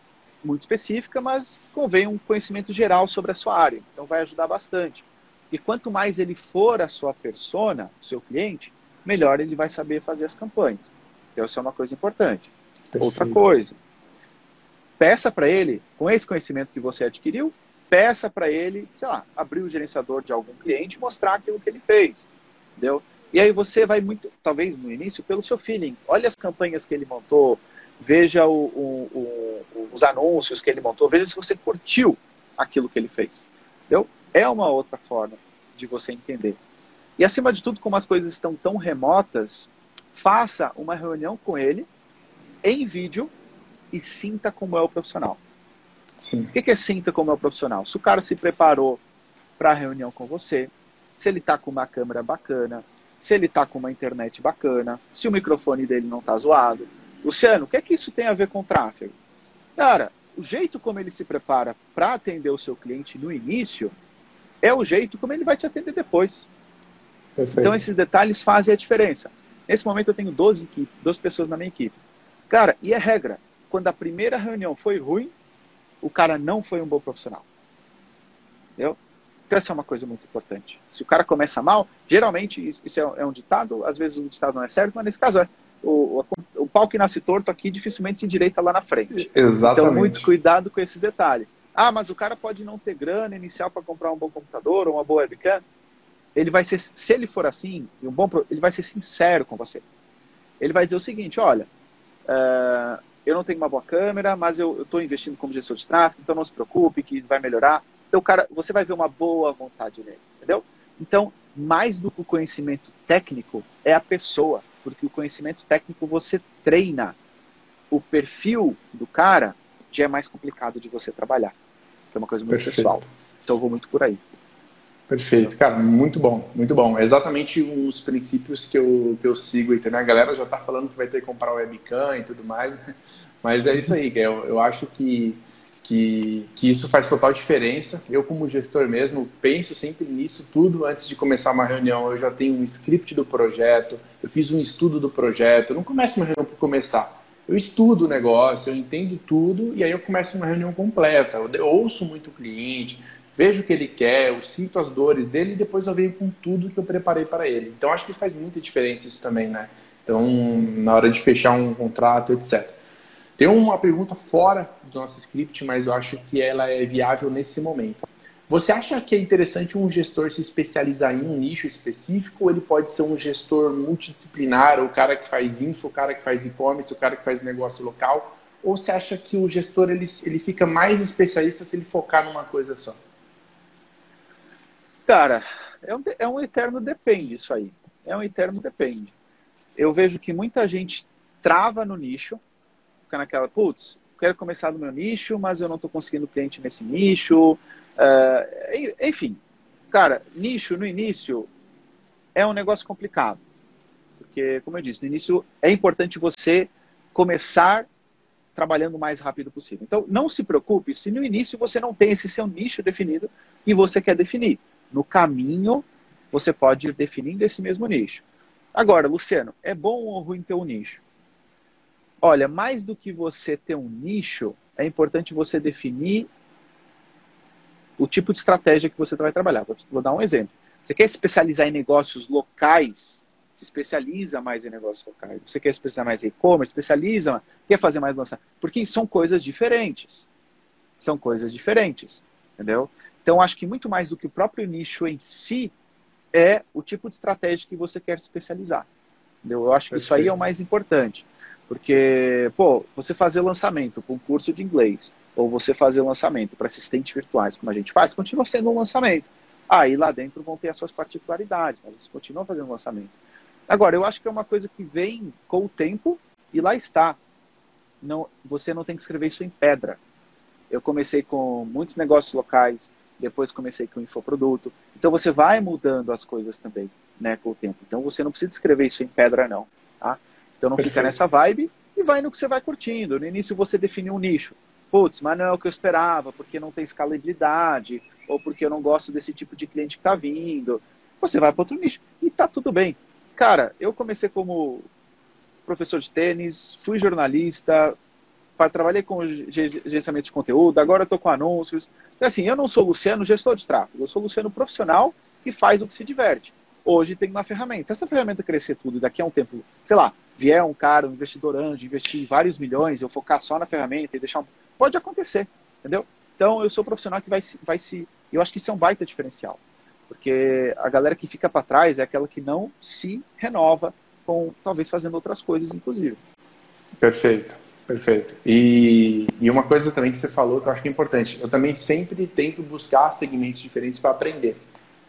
muito específica, mas convém um conhecimento geral sobre a sua área. Então, vai ajudar bastante. E quanto mais ele for a sua persona, o seu cliente, melhor ele vai saber fazer as campanhas. Então, isso é uma coisa importante. Perfeito. Outra coisa, peça para ele, com esse conhecimento que você adquiriu, peça para ele, sei lá, abrir o gerenciador de algum cliente e mostrar aquilo que ele fez. Entendeu? E aí você vai muito, talvez no início, pelo seu feeling. Olha as campanhas que ele montou, veja o, o, o, os anúncios que ele montou, veja se você curtiu aquilo que ele fez. Entendeu? É uma outra forma de você entender. E acima de tudo, como as coisas estão tão remotas, faça uma reunião com ele em vídeo e sinta como é o profissional. Sim. O que é sinta como é o profissional? Se o cara se preparou para a reunião com você, se ele está com uma câmera bacana, se ele está com uma internet bacana, se o microfone dele não está zoado. Luciano, o que é que isso tem a ver com tráfego? Cara, o jeito como ele se prepara para atender o seu cliente no início é o jeito como ele vai te atender depois. Perfeito. Então esses detalhes fazem a diferença. Nesse momento eu tenho 12, equipe, 12 pessoas na minha equipe. Cara, e é regra. Quando a primeira reunião foi ruim, o cara não foi um bom profissional. Entendeu? Então essa é uma coisa muito importante. Se o cara começa mal, geralmente isso é um ditado, às vezes o ditado não é certo, mas nesse caso é. O, o, o pau que nasce torto aqui dificilmente se endireita lá na frente. Exatamente. Então, muito cuidado com esses detalhes. Ah, mas o cara pode não ter grana inicial para comprar um bom computador ou uma boa webcam ele vai ser, se ele for assim, um bom, ele vai ser sincero com você. Ele vai dizer o seguinte, olha, uh, eu não tenho uma boa câmera, mas eu estou investindo como gestor de tráfego, então não se preocupe que vai melhorar. Então, cara, você vai ver uma boa vontade nele, entendeu? Então, mais do que o conhecimento técnico, é a pessoa, porque o conhecimento técnico você treina. O perfil do cara já é mais complicado de você trabalhar, que é uma coisa muito Perfeito. pessoal. Então, eu vou muito por aí. Perfeito, cara, muito bom, muito bom. É exatamente os princípios que eu, que eu sigo aí também. A galera já tá falando que vai ter que comprar webcam e tudo mais, mas é isso aí, eu, eu acho que, que, que isso faz total diferença. Eu, como gestor mesmo, penso sempre nisso tudo antes de começar uma reunião. Eu já tenho um script do projeto, eu fiz um estudo do projeto. Eu não começo uma reunião por começar. Eu estudo o negócio, eu entendo tudo e aí eu começo uma reunião completa. Eu ouço muito o cliente, vejo o que ele quer, eu sinto as dores dele e depois eu venho com tudo que eu preparei para ele. Então acho que faz muita diferença isso também, né? Então, na hora de fechar um contrato, etc. Tem uma pergunta fora do nosso script, mas eu acho que ela é viável nesse momento. Você acha que é interessante um gestor se especializar em um nicho específico ou ele pode ser um gestor multidisciplinar, o cara que faz info, o cara que faz e-commerce, o cara que faz negócio local? Ou você acha que o gestor ele, ele fica mais especialista se ele focar numa coisa só? Cara, é um, é um eterno depende isso aí. É um eterno depende. Eu vejo que muita gente trava no nicho, fica naquela, putz, quero começar no meu nicho, mas eu não estou conseguindo cliente nesse nicho. Uh, enfim, cara, nicho no início é um negócio complicado. Porque, como eu disse, no início é importante você começar trabalhando o mais rápido possível. Então, não se preocupe se no início você não tem esse seu nicho definido e você quer definir. No caminho, você pode ir definindo esse mesmo nicho. Agora, Luciano, é bom ou ruim ter um nicho? Olha, mais do que você ter um nicho, é importante você definir o tipo de estratégia que você vai trabalhar. Vou dar um exemplo. Você quer especializar em negócios locais? Se especializa mais em negócios locais. Você quer especializar mais em e-commerce? Especializa, quer fazer mais lançamento? Porque são coisas diferentes. São coisas diferentes, entendeu? Então, acho que muito mais do que o próprio nicho em si, é o tipo de estratégia que você quer especializar. Entendeu? Eu acho que Perfeito. isso aí é o mais importante. Porque, pô, você fazer lançamento com um curso de inglês, ou você fazer lançamento para assistentes virtuais, como a gente faz, continua sendo um lançamento. Aí lá dentro vão ter as suas particularidades, mas você continua fazendo lançamento. Agora, eu acho que é uma coisa que vem com o tempo e lá está. Não, você não tem que escrever isso em pedra. Eu comecei com muitos negócios locais, depois comecei com infoproduto. Então você vai mudando as coisas também, né, com o tempo. Então você não precisa escrever isso em pedra, não. Tá? Então não Perfeito. fica nessa vibe e vai no que você vai curtindo. No início você definiu um nicho. Putz, mas não é o que eu esperava, porque não tem escalabilidade, ou porque eu não gosto desse tipo de cliente que está vindo. Você vai para outro nicho e tá tudo bem. Cara, eu comecei como professor de tênis, fui jornalista, trabalhei com gerenciamento de conteúdo, agora estou com anúncios. Então, assim, eu não sou Luciano gestor de tráfego, eu sou Luciano profissional que faz o que se diverte. Hoje tem uma ferramenta. Se essa ferramenta crescer tudo e daqui a um tempo, sei lá, vier um cara, um investidor anjo, investir vários milhões, eu focar só na ferramenta e deixar um... Pode acontecer, entendeu? Então, eu sou profissional que vai, vai se... Eu acho que isso é um baita diferencial. Porque a galera que fica para trás é aquela que não se renova com, talvez, fazendo outras coisas, inclusive. Perfeito, perfeito. E, e uma coisa também que você falou que eu acho que é importante. Eu também sempre tento buscar segmentos diferentes para aprender.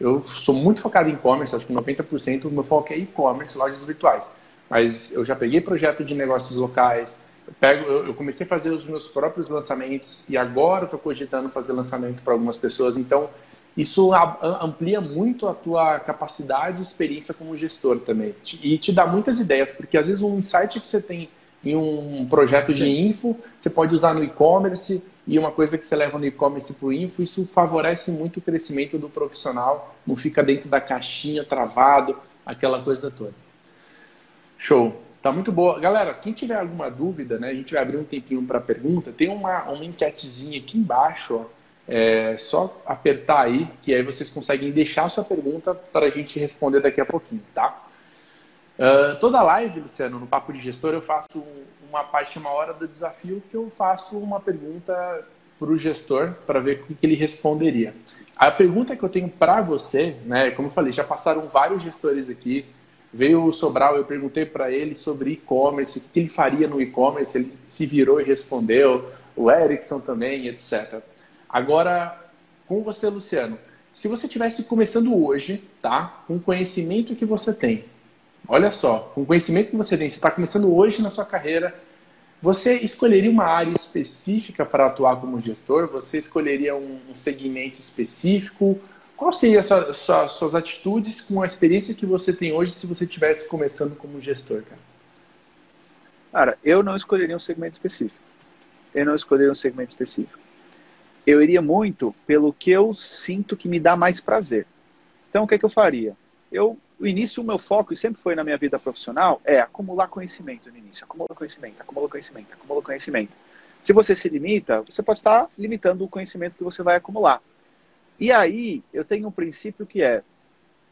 Eu sou muito focado em e-commerce, acho que 90% do meu foco é e-commerce, lojas virtuais mas eu já peguei projeto de negócios locais, eu, pego, eu, eu comecei a fazer os meus próprios lançamentos e agora estou cogitando fazer lançamento para algumas pessoas. Então, isso amplia muito a tua capacidade e experiência como gestor também. E te dá muitas ideias, porque às vezes um insight que você tem em um projeto de info, você pode usar no e-commerce, e uma coisa que você leva no e-commerce para o info, isso favorece muito o crescimento do profissional, não fica dentro da caixinha, travado, aquela coisa toda. Show. Tá muito boa. Galera, quem tiver alguma dúvida, né, a gente vai abrir um tempinho para pergunta. Tem uma, uma enquetezinha aqui embaixo, ó. É só apertar aí, que aí vocês conseguem deixar a sua pergunta para a gente responder daqui a pouquinho, tá? Uh, toda live, Luciano, no Papo de Gestor, eu faço uma parte, uma hora do desafio, que eu faço uma pergunta para o gestor para ver o que ele responderia. A pergunta que eu tenho para você, né, como eu falei, já passaram vários gestores aqui, Veio o Sobral, eu perguntei para ele sobre e-commerce, o que ele faria no e-commerce, ele se virou e respondeu, o Erickson também, etc. Agora, com você, Luciano, se você estivesse começando hoje, tá? Com o conhecimento que você tem, olha só, com o conhecimento que você tem, você está começando hoje na sua carreira, você escolheria uma área específica para atuar como gestor? Você escolheria um segmento específico? Qual seria sua, sua, suas atitudes com a experiência que você tem hoje se você estivesse começando como gestor, cara? Cara, eu não escolheria um segmento específico. Eu não escolheria um segmento específico. eu iria muito pelo que eu sinto que me dá mais prazer. Então, o que, é que eu faria? Eu, o início, o meu foco, e sempre foi na minha vida profissional, é acumular conhecimento no início. Acumula conhecimento, acumula conhecimento, acumula conhecimento. Se você se limita, você pode estar limitando o conhecimento que você vai acumular. E aí, eu tenho um princípio que é,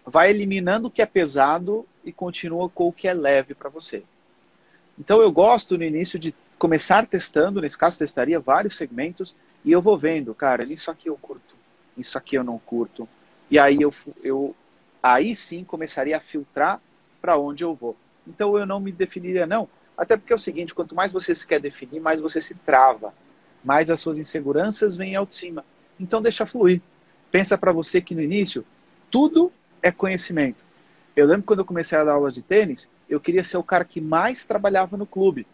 vai eliminando o que é pesado e continua com o que é leve para você. Então, eu gosto no início de começar testando, nesse caso, testaria vários segmentos, e eu vou vendo, cara, isso aqui eu curto, isso aqui eu não curto. E aí eu, eu aí sim começaria a filtrar para onde eu vou. Então eu não me definiria, não. Até porque é o seguinte, quanto mais você se quer definir, mais você se trava. Mais as suas inseguranças vêm ao de cima. Então deixa fluir. Pensa para você que no início, tudo é conhecimento. Eu lembro quando eu comecei a dar aula de tênis, eu queria ser o cara que mais trabalhava no clube.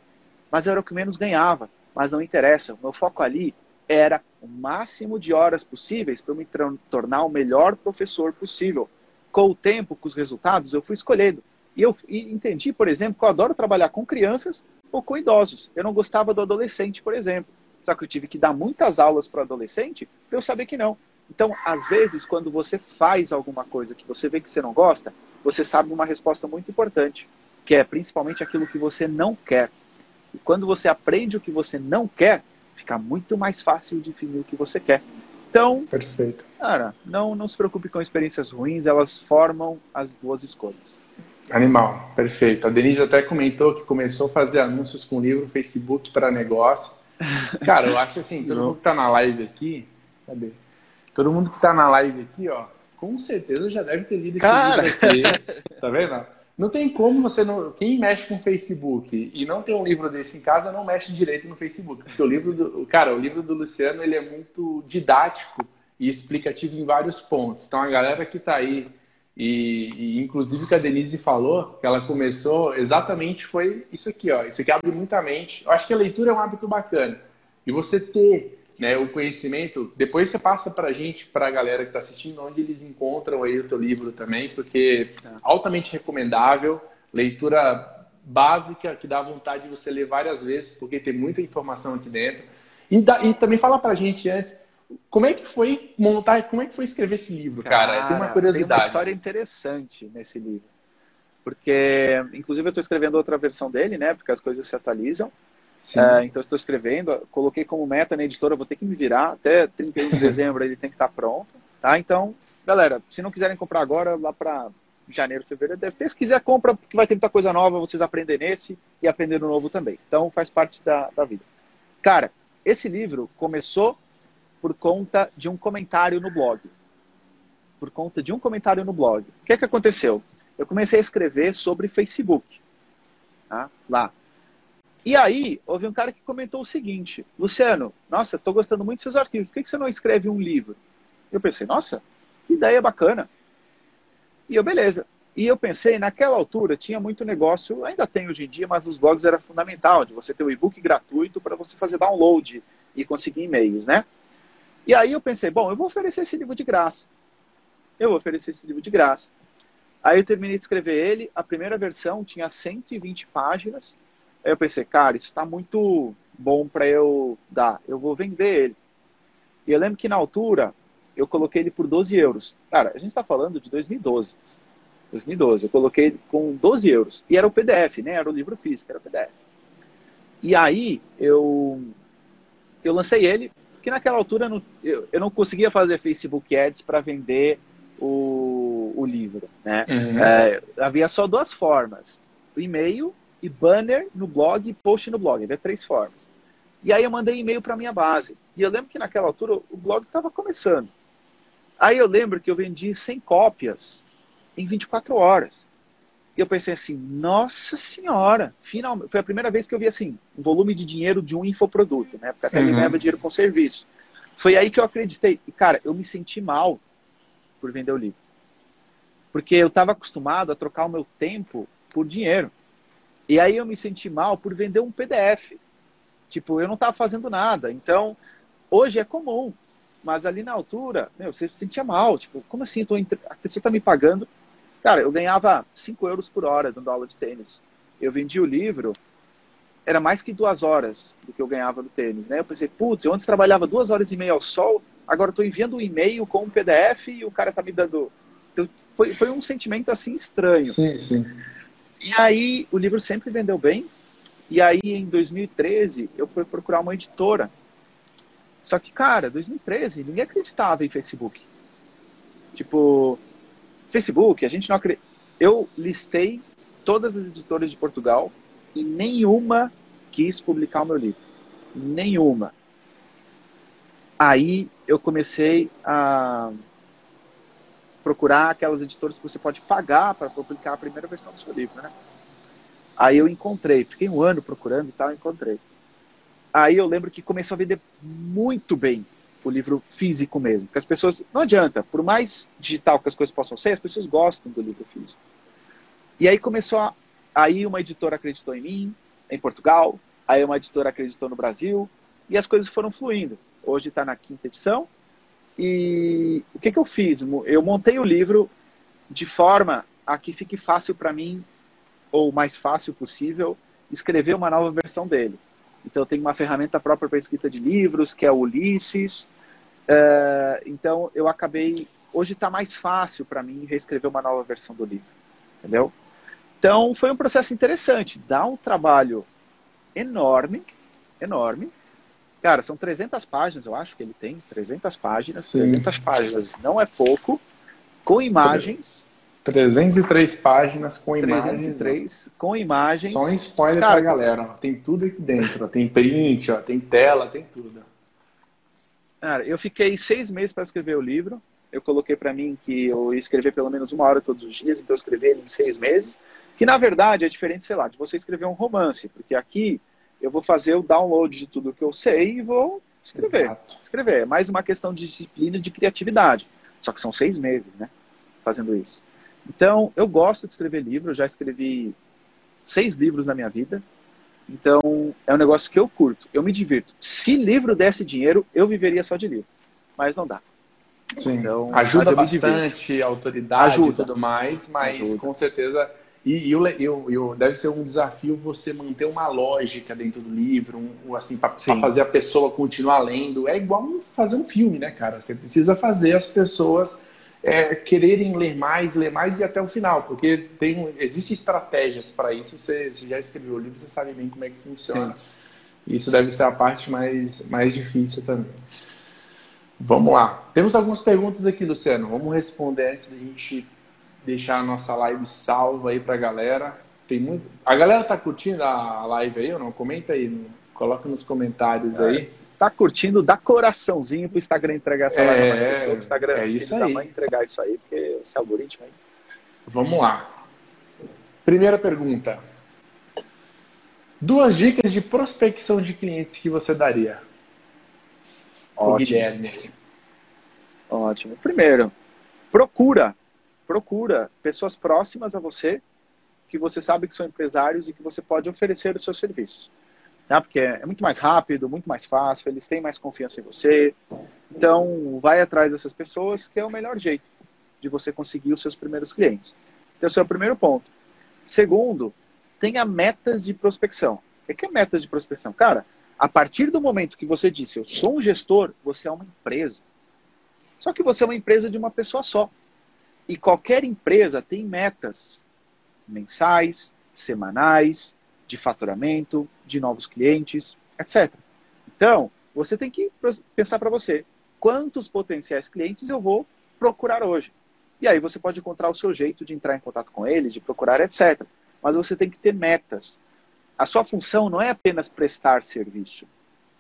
Mas era o que menos ganhava. Mas não interessa. O meu foco ali era o máximo de horas possíveis para eu me tornar o melhor professor possível. Com o tempo, com os resultados, eu fui escolhendo. E eu e entendi, por exemplo, que eu adoro trabalhar com crianças ou com idosos. Eu não gostava do adolescente, por exemplo. Só que eu tive que dar muitas aulas para o adolescente para eu saber que não. Então, às vezes, quando você faz alguma coisa que você vê que você não gosta, você sabe uma resposta muito importante, que é principalmente aquilo que você não quer. E quando você aprende o que você não quer, fica muito mais fácil definir o que você quer. Então, Perfeito. cara, não, não se preocupe com experiências ruins, elas formam as duas escolhas. Animal, perfeito. A Denise até comentou que começou a fazer anúncios com o livro Facebook para negócio. Cara, eu acho assim, todo mundo que tá na live aqui, cadê? Todo mundo que tá na live aqui, ó, com certeza já deve ter lido esse Cara. livro aqui. Tá vendo? Não tem como você não. Quem mexe com Facebook e não tem um livro desse em casa não mexe direito no Facebook. Porque o livro do. Cara, o livro do Luciano ele é muito didático e explicativo em vários pontos. Então a galera que está aí, e, e, inclusive que a Denise falou, que ela começou exatamente foi isso aqui, ó. Isso aqui abre muita mente. Eu acho que a leitura é um hábito bacana. E você ter né, o conhecimento, depois você passa para a gente, para a galera que está assistindo, onde eles encontram aí o teu livro também, porque é altamente recomendável, leitura básica que dá vontade de você ler várias vezes, porque tem muita informação aqui dentro. E, e também fala para a gente antes, como é que foi montar, como é que foi escrever esse livro, cara? cara tem uma curiosidade. Tem uma história interessante nesse livro. Porque, inclusive, eu estou escrevendo outra versão dele, né? Porque as coisas se atualizam. Uh, então, estou escrevendo, coloquei como meta na editora, vou ter que me virar, até 31 de dezembro ele tem que estar tá pronto, tá? Então, galera, se não quiserem comprar agora, lá para janeiro, fevereiro, deve ter. Se quiser, compra, porque vai ter muita coisa nova, vocês aprendem nesse e aprender no novo também. Então, faz parte da, da vida. Cara, esse livro começou por conta de um comentário no blog. Por conta de um comentário no blog. O que é que aconteceu? Eu comecei a escrever sobre Facebook. Tá? Lá. E aí, houve um cara que comentou o seguinte: Luciano, nossa, estou gostando muito dos seus arquivos, por que você não escreve um livro? Eu pensei, nossa, que ideia bacana. E eu, beleza. E eu pensei, naquela altura tinha muito negócio, ainda tem hoje em dia, mas os blogs era fundamental, de você ter um e-book gratuito para você fazer download e conseguir e-mails, né? E aí eu pensei, bom, eu vou oferecer esse livro de graça. Eu vou oferecer esse livro de graça. Aí eu terminei de escrever ele, a primeira versão tinha 120 páginas, Aí eu pensei, cara, isso está muito bom para eu dar, eu vou vender ele. E eu lembro que na altura eu coloquei ele por 12 euros. Cara, a gente está falando de 2012. 2012, eu coloquei ele com 12 euros. E era o PDF, né? Era o livro físico, era o PDF. E aí eu, eu lancei ele, porque naquela altura eu não, eu, eu não conseguia fazer Facebook Ads para vender o, o livro. Né? Uhum. É, havia só duas formas: o e-mail e banner no blog e post no blog. Havia três formas. E aí eu mandei e-mail para minha base. E eu lembro que naquela altura o blog estava começando. Aí eu lembro que eu vendi 100 cópias em 24 horas. E eu pensei assim, nossa senhora, finalmente. Foi a primeira vez que eu vi assim, um volume de dinheiro de um infoproduto, né? Porque até uhum. ele ganhava dinheiro com serviço. Foi aí que eu acreditei. E, cara, eu me senti mal por vender o livro. Porque eu estava acostumado a trocar o meu tempo por dinheiro. E aí eu me senti mal por vender um PDF. Tipo, eu não estava fazendo nada. Então, hoje é comum. Mas ali na altura, meu, você se sentia mal. Tipo, como assim? Tô entre... A pessoa está me pagando. Cara, eu ganhava 5 euros por hora dando aula de tênis. Eu vendi o livro era mais que duas horas do que eu ganhava no tênis, né? Eu pensei, putz, eu antes trabalhava duas horas e meia ao sol, agora estou enviando um e-mail com um PDF e o cara tá me dando. Então, foi, foi um sentimento assim estranho. Sim, sim. E aí o livro sempre vendeu bem. E aí em 2013 eu fui procurar uma editora. Só que, cara, 2013 ninguém acreditava em Facebook. Tipo, Facebook, a gente não acredita. Eu listei todas as editoras de Portugal e nenhuma quis publicar o meu livro. Nenhuma. Aí eu comecei a procurar aquelas editoras que você pode pagar para publicar a primeira versão do seu livro, né? Aí eu encontrei, fiquei um ano procurando e tal, encontrei. Aí eu lembro que começou a vender muito bem o livro físico mesmo, porque as pessoas, não adianta, por mais digital que as coisas possam ser, as pessoas gostam do livro físico. E aí começou a, aí uma editora acreditou em mim, em Portugal, aí uma editora acreditou no Brasil, e as coisas foram fluindo. Hoje está na quinta edição, e o que, que eu fiz? Eu montei o livro de forma a que fique fácil para mim, ou mais fácil possível, escrever uma nova versão dele. Então, eu tenho uma ferramenta própria para escrita de livros, que é o Ulisses. Uh, então, eu acabei. Hoje está mais fácil para mim reescrever uma nova versão do livro. Entendeu? Então, foi um processo interessante. Dá um trabalho enorme, enorme, Cara, são 300 páginas, eu acho que ele tem 300 páginas. Sim. 300 páginas não é pouco, com imagens. 303 páginas com 303 imagens. com imagens. Só um spoiler Cara, pra galera. Tem tudo aqui dentro. Tem print, ó, tem tela, tem tudo. Cara, eu fiquei seis meses para escrever o livro. Eu coloquei para mim que eu ia escrever pelo menos uma hora todos os dias, então eu escrevi ele em seis meses. Que na verdade é diferente, sei lá, de você escrever um romance, porque aqui eu vou fazer o download de tudo que eu sei e vou escrever. Exato. Escrever. É mais uma questão de disciplina e de criatividade. Só que são seis meses, né? Fazendo isso. Então, eu gosto de escrever livros. Já escrevi seis livros na minha vida. Então, é um negócio que eu curto. Eu me divirto. Se livro desse dinheiro, eu viveria só de livro. Mas não dá. Sim. Então, ajuda bastante, autoridade ajuda. e tudo mais, mas ajuda. com certeza e, e, o, e o, deve ser um desafio você manter uma lógica dentro do livro, um, assim, para fazer a pessoa continuar lendo. É igual fazer um filme, né, cara? Você precisa fazer as pessoas é, quererem ler mais, ler mais e até o final, porque tem, existem estratégias para isso. Você, você, já escreveu o livro, você sabe bem como é que funciona. Sim. Isso deve ser a parte mais, mais difícil também. Vamos lá. Temos algumas perguntas aqui, Luciano. Vamos responder antes da gente deixar a nossa live salva aí pra galera. Tem muito... A galera tá curtindo a live aí ou não? Comenta aí, coloca nos comentários é, aí. Tá curtindo, dá coraçãozinho pro Instagram entregar essa live é, pessoa. O Instagram é isso aí. entregar isso aí, porque esse algoritmo aí. Vamos lá. Primeira pergunta. Duas dicas de prospecção de clientes que você daria? Ótimo. Guilherme. Ótimo. Primeiro, procura procura pessoas próximas a você, que você sabe que são empresários e que você pode oferecer os seus serviços. Né? Porque é muito mais rápido, muito mais fácil, eles têm mais confiança em você. Então, vai atrás dessas pessoas, que é o melhor jeito de você conseguir os seus primeiros clientes. Então, esse é o primeiro ponto. Segundo, tenha metas de prospecção. O que é metas de prospecção? Cara, a partir do momento que você disse, eu sou um gestor, você é uma empresa. Só que você é uma empresa de uma pessoa só. E qualquer empresa tem metas mensais, semanais, de faturamento, de novos clientes, etc. Então, você tem que pensar para você, quantos potenciais clientes eu vou procurar hoje? E aí você pode encontrar o seu jeito de entrar em contato com eles, de procurar, etc. Mas você tem que ter metas. A sua função não é apenas prestar serviço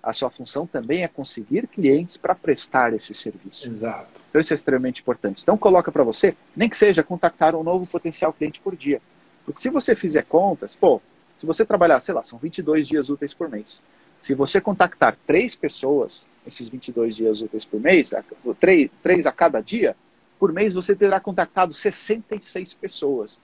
a sua função também é conseguir clientes para prestar esse serviço. Exato. Então isso é extremamente importante. Então coloca para você, nem que seja contactar um novo potencial cliente por dia. Porque se você fizer contas, pô, se você trabalhar, sei lá, são 22 dias úteis por mês. Se você contactar três pessoas, esses 22 dias úteis por mês, três, três a cada dia, por mês você terá contactado 66 pessoas.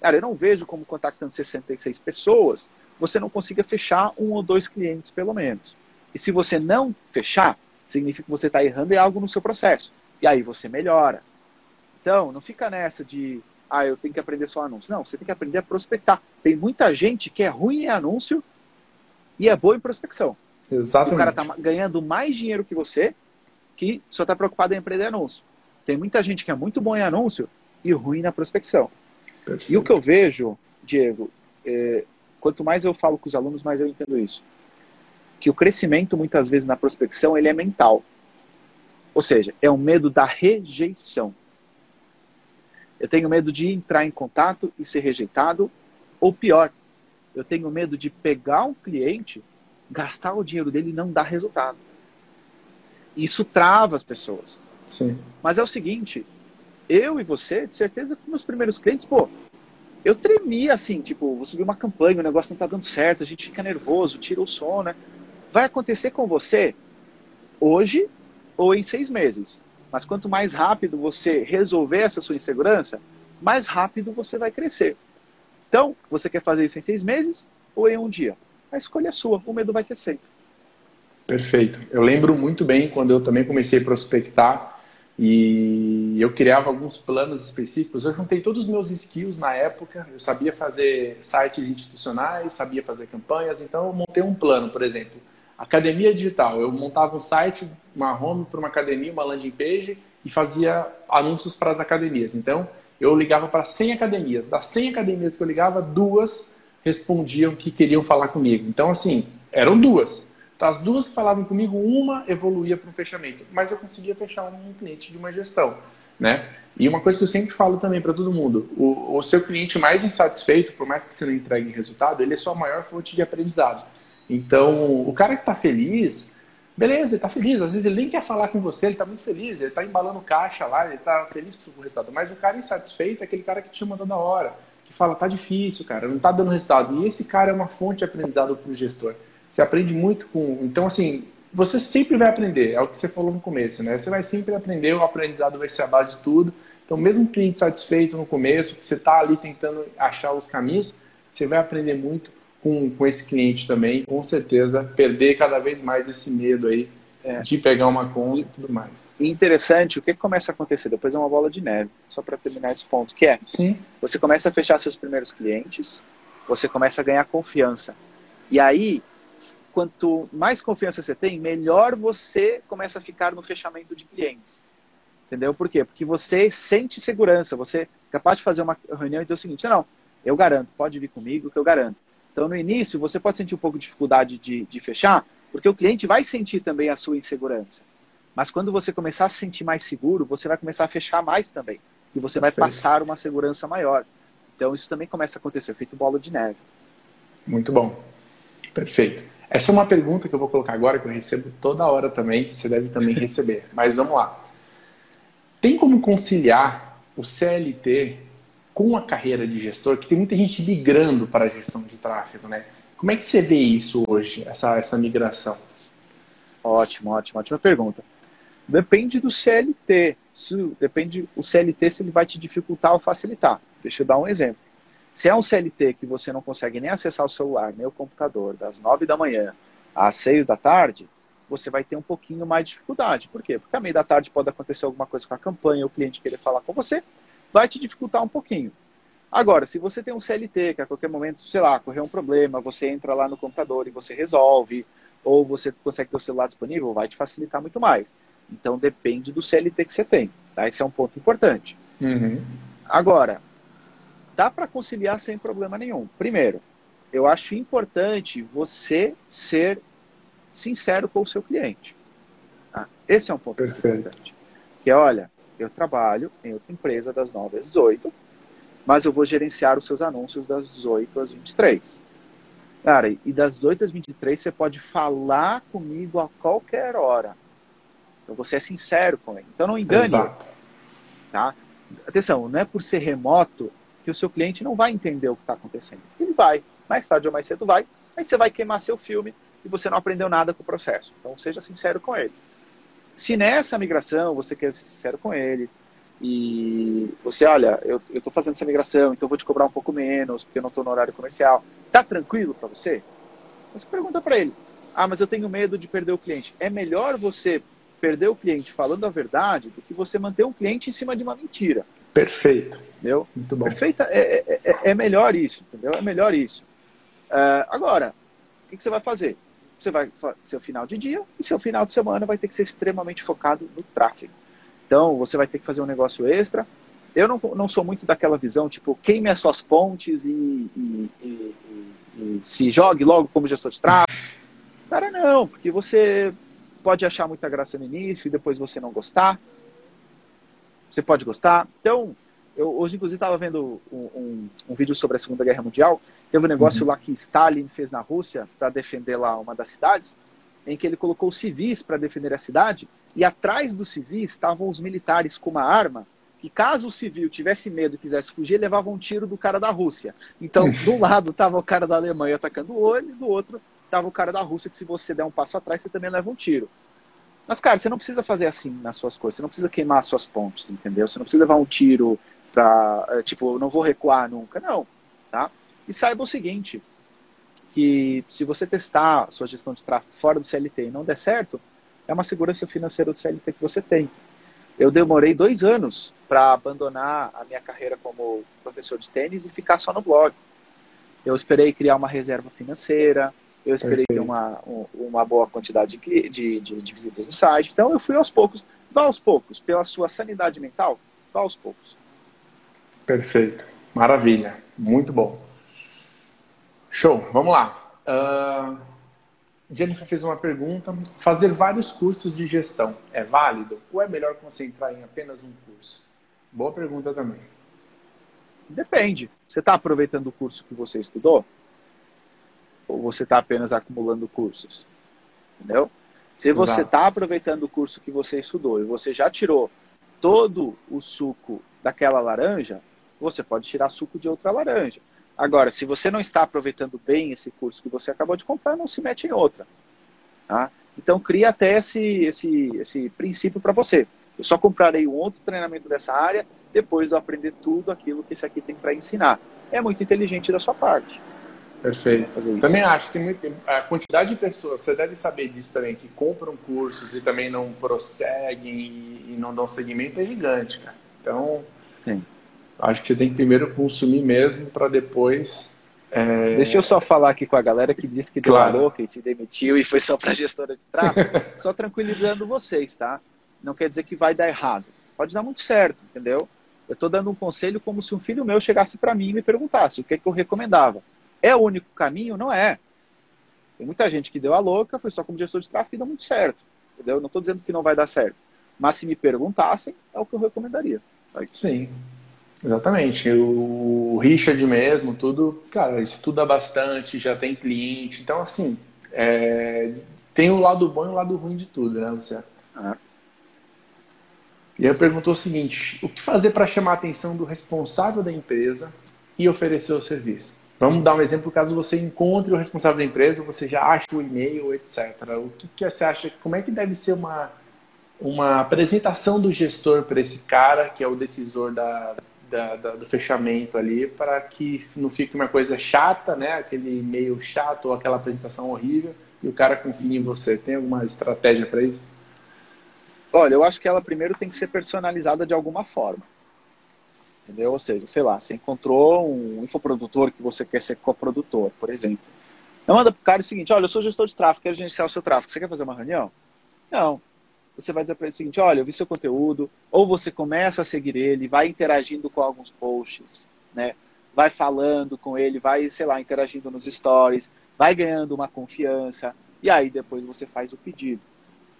Cara, eu não vejo como contactando 66 pessoas, você não consiga fechar um ou dois clientes, pelo menos. E se você não fechar, significa que você está errando em algo no seu processo. E aí você melhora. Então, não fica nessa de, ah, eu tenho que aprender só anúncio. Não, você tem que aprender a prospectar. Tem muita gente que é ruim em anúncio e é boa em prospecção. Exatamente. O cara está ganhando mais dinheiro que você, que só está preocupado em empreender anúncio. Tem muita gente que é muito bom em anúncio e ruim na prospecção. Perfeito. E o que eu vejo, Diego, é, quanto mais eu falo com os alunos, mais eu entendo isso. Que o crescimento, muitas vezes, na prospecção, ele é mental. Ou seja, é o medo da rejeição. Eu tenho medo de entrar em contato e ser rejeitado, ou pior, eu tenho medo de pegar um cliente, gastar o dinheiro dele e não dar resultado. Isso trava as pessoas. Sim. Mas é o seguinte, eu e você, de certeza, com meus primeiros clientes, pô, eu tremia assim, tipo, vou subir uma campanha, o negócio não tá dando certo, a gente fica nervoso, tira o som, né? Vai acontecer com você hoje ou em seis meses. Mas quanto mais rápido você resolver essa sua insegurança, mais rápido você vai crescer. Então, você quer fazer isso em seis meses ou em um dia? A escolha é sua, o medo vai ter sempre. Perfeito. Eu lembro muito bem quando eu também comecei a prospectar e eu criava alguns planos específicos. Eu juntei todos os meus skills na época. Eu sabia fazer sites institucionais, sabia fazer campanhas, então eu montei um plano, por exemplo Academia digital. Eu montava um site, uma home para uma academia, uma landing page e fazia anúncios para as academias. Então, eu ligava para 100 academias. Das 100 academias que eu ligava, duas respondiam que queriam falar comigo. Então, assim, eram duas. Das duas que falavam comigo, uma evoluía para um fechamento. Mas eu conseguia fechar um cliente de uma gestão. Né? E uma coisa que eu sempre falo também para todo mundo: o, o seu cliente mais insatisfeito, por mais que você não entregue resultado, ele é sua maior fonte de aprendizado. Então, o cara que está feliz, beleza, ele está feliz. Às vezes ele nem quer falar com você, ele está muito feliz, ele está embalando caixa lá, ele está feliz com o resultado. Mas o cara insatisfeito é aquele cara que te chama toda hora, que fala, tá difícil, cara, não está dando resultado. E esse cara é uma fonte de aprendizado para o gestor. Você aprende muito com. Então, assim, você sempre vai aprender, é o que você falou no começo, né? Você vai sempre aprender, o aprendizado vai ser a base de tudo. Então, mesmo cliente satisfeito no começo, que você está ali tentando achar os caminhos, você vai aprender muito com, com esse cliente também, com certeza, perder cada vez mais esse medo aí é. de pegar uma conta e tudo mais. E interessante, o que começa a acontecer? Depois é uma bola de neve, só para terminar esse ponto, que é, Sim. você começa a fechar seus primeiros clientes, você começa a ganhar confiança. E aí, quanto mais confiança você tem, melhor você começa a ficar no fechamento de clientes. Entendeu? Por quê? Porque você sente segurança, você é capaz de fazer uma reunião e dizer o seguinte, não, eu garanto, pode vir comigo que eu garanto. Então, no início, você pode sentir um pouco de dificuldade de, de fechar, porque o cliente vai sentir também a sua insegurança. Mas quando você começar a se sentir mais seguro, você vai começar a fechar mais também. E você vai passar uma segurança maior. Então, isso também começa a acontecer, feito bola de neve. Muito bom. Perfeito. Essa é uma pergunta que eu vou colocar agora, que eu recebo toda hora também, você deve também receber. Mas vamos lá. Tem como conciliar o CLT com a carreira de gestor, que tem muita gente migrando para a gestão de tráfego, né? Como é que você vê isso hoje, essa, essa migração? Ótimo, ótimo, ótima pergunta. Depende do CLT. Se, depende o CLT se ele vai te dificultar ou facilitar. Deixa eu dar um exemplo. Se é um CLT que você não consegue nem acessar o celular, nem o computador, das 9 da manhã às 6 da tarde, você vai ter um pouquinho mais de dificuldade. Por quê? Porque à meia da tarde pode acontecer alguma coisa com a campanha, o cliente querer falar com você, vai te dificultar um pouquinho. Agora, se você tem um CLT, que a qualquer momento, sei lá, correr um problema, você entra lá no computador e você resolve, ou você consegue ter o celular disponível, vai te facilitar muito mais. Então, depende do CLT que você tem. Tá? Esse é um ponto importante. Uhum. Agora, dá para conciliar sem problema nenhum. Primeiro, eu acho importante você ser sincero com o seu cliente. Tá? Esse é um ponto Perfeito. importante. Que é, olha, eu trabalho em outra empresa das 9 às 18, mas eu vou gerenciar os seus anúncios das 18 às 23. Cara, e das 18 às 23 você pode falar comigo a qualquer hora. Então você é sincero com ele. Então não engane. Exato. Tá? Atenção, não é por ser remoto que o seu cliente não vai entender o que está acontecendo. Ele vai, mais tarde ou mais cedo vai, aí você vai queimar seu filme e você não aprendeu nada com o processo. Então seja sincero com ele. Se nessa migração você quer ser sincero com ele e você, olha, eu estou fazendo essa migração, então eu vou te cobrar um pouco menos porque eu não estou no horário comercial. Tá tranquilo para você? Você pergunta para ele. Ah, mas eu tenho medo de perder o cliente. É melhor você perder o cliente falando a verdade do que você manter um cliente em cima de uma mentira. Perfeito. Entendeu? Muito bom. Perfeita. É, é, é, é melhor isso, entendeu? É melhor isso. Uh, agora, o que, que você vai fazer? Você vai seu final de dia e seu final de semana vai ter que ser extremamente focado no tráfego. Então, você vai ter que fazer um negócio extra. Eu não, não sou muito daquela visão, tipo, queime as suas pontes e, e, e, e se jogue logo como gestor de tráfego. Cara, não, porque você pode achar muita graça no início e depois você não gostar. Você pode gostar. Então, eu hoje, inclusive, estava vendo um, um, um, vídeo sobre a Segunda Guerra Mundial. Teve um negócio uhum. lá que Stalin fez na Rússia para defender lá uma das cidades, em que ele colocou civis para defender a cidade, e atrás dos civis estavam os militares com uma arma, que caso o civil tivesse medo e quisesse fugir, levava um tiro do cara da Rússia. Então, do lado estava o cara da Alemanha atacando o olho, e do outro estava o cara da Rússia, que se você der um passo atrás, você também leva um tiro. Mas, cara, você não precisa fazer assim nas suas coisas, você não precisa queimar as suas pontes, entendeu? Você não precisa levar um tiro para é, tipo, não vou recuar nunca, não, tá? E saiba o seguinte, que se você testar a sua gestão de tráfego fora do CLT e não der certo, é uma segurança financeira do CLT que você tem. Eu demorei dois anos para abandonar a minha carreira como professor de tênis e ficar só no blog. Eu esperei criar uma reserva financeira, eu esperei ter uma, uma boa quantidade de, de, de, de visitas no site. Então eu fui aos poucos, vá aos poucos, pela sua sanidade mental, vá aos poucos. Perfeito. Maravilha. Muito bom. Show. Vamos lá. Uh, Jennifer fez uma pergunta. Fazer vários cursos de gestão é válido ou é melhor concentrar em apenas um curso? Boa pergunta também. Depende. Você está aproveitando o curso que você estudou? Ou você está apenas acumulando cursos? Entendeu? Se você está aproveitando o curso que você estudou e você já tirou todo o suco daquela laranja, você pode tirar suco de outra laranja. Agora, se você não está aproveitando bem esse curso que você acabou de comprar, não se mete em outra. Tá? Então, cria até esse, esse, esse princípio para você. Eu só comprarei um outro treinamento dessa área depois de eu aprender tudo aquilo que esse aqui tem para ensinar. É muito inteligente da sua parte. Perfeito. Também acho que a quantidade de pessoas, você deve saber disso também, que compram cursos e também não prosseguem e não dão seguimento é gigante, cara. Então, Sim. Acho que você tem que primeiro consumir mesmo para depois. É... Deixa eu só falar aqui com a galera que disse que deu claro. louca e se demitiu e foi só para gestora de tráfego. só tranquilizando vocês, tá? Não quer dizer que vai dar errado. Pode dar muito certo, entendeu? Eu estou dando um conselho como se um filho meu chegasse para mim e me perguntasse o que, é que eu recomendava. É o único caminho? Não é. Tem muita gente que deu a louca, foi só como gestor de tráfego e deu muito certo. Entendeu? Não estou dizendo que não vai dar certo. Mas se me perguntassem, é o que eu recomendaria. Sim. Exatamente. O Richard mesmo, tudo, cara, estuda bastante, já tem cliente. Então, assim, é... tem o lado bom e o lado ruim de tudo, né, Luciano? Ah. E aí perguntou o seguinte: o que fazer para chamar a atenção do responsável da empresa e oferecer o serviço? Vamos dar um exemplo caso você encontre o responsável da empresa, você já acha o e-mail, etc. O que, que você acha? Como é que deve ser uma, uma apresentação do gestor para esse cara que é o decisor da, da, da, do fechamento ali para que não fique uma coisa chata, né? Aquele meio chato ou aquela apresentação horrível e o cara confie em você. Tem alguma estratégia para isso? Olha, eu acho que ela primeiro tem que ser personalizada de alguma forma. Entendeu? Ou seja, sei lá, você encontrou um infoprodutor que você quer ser coprodutor, por exemplo. Então manda pro cara o seguinte, olha, eu sou gestor de tráfego, quero gerenciar o seu tráfego. Você quer fazer uma reunião? Não você vai dizer para ele o seguinte: olha, eu vi seu conteúdo, ou você começa a seguir ele, vai interagindo com alguns posts, né? Vai falando com ele, vai, sei lá, interagindo nos stories, vai ganhando uma confiança, e aí depois você faz o pedido.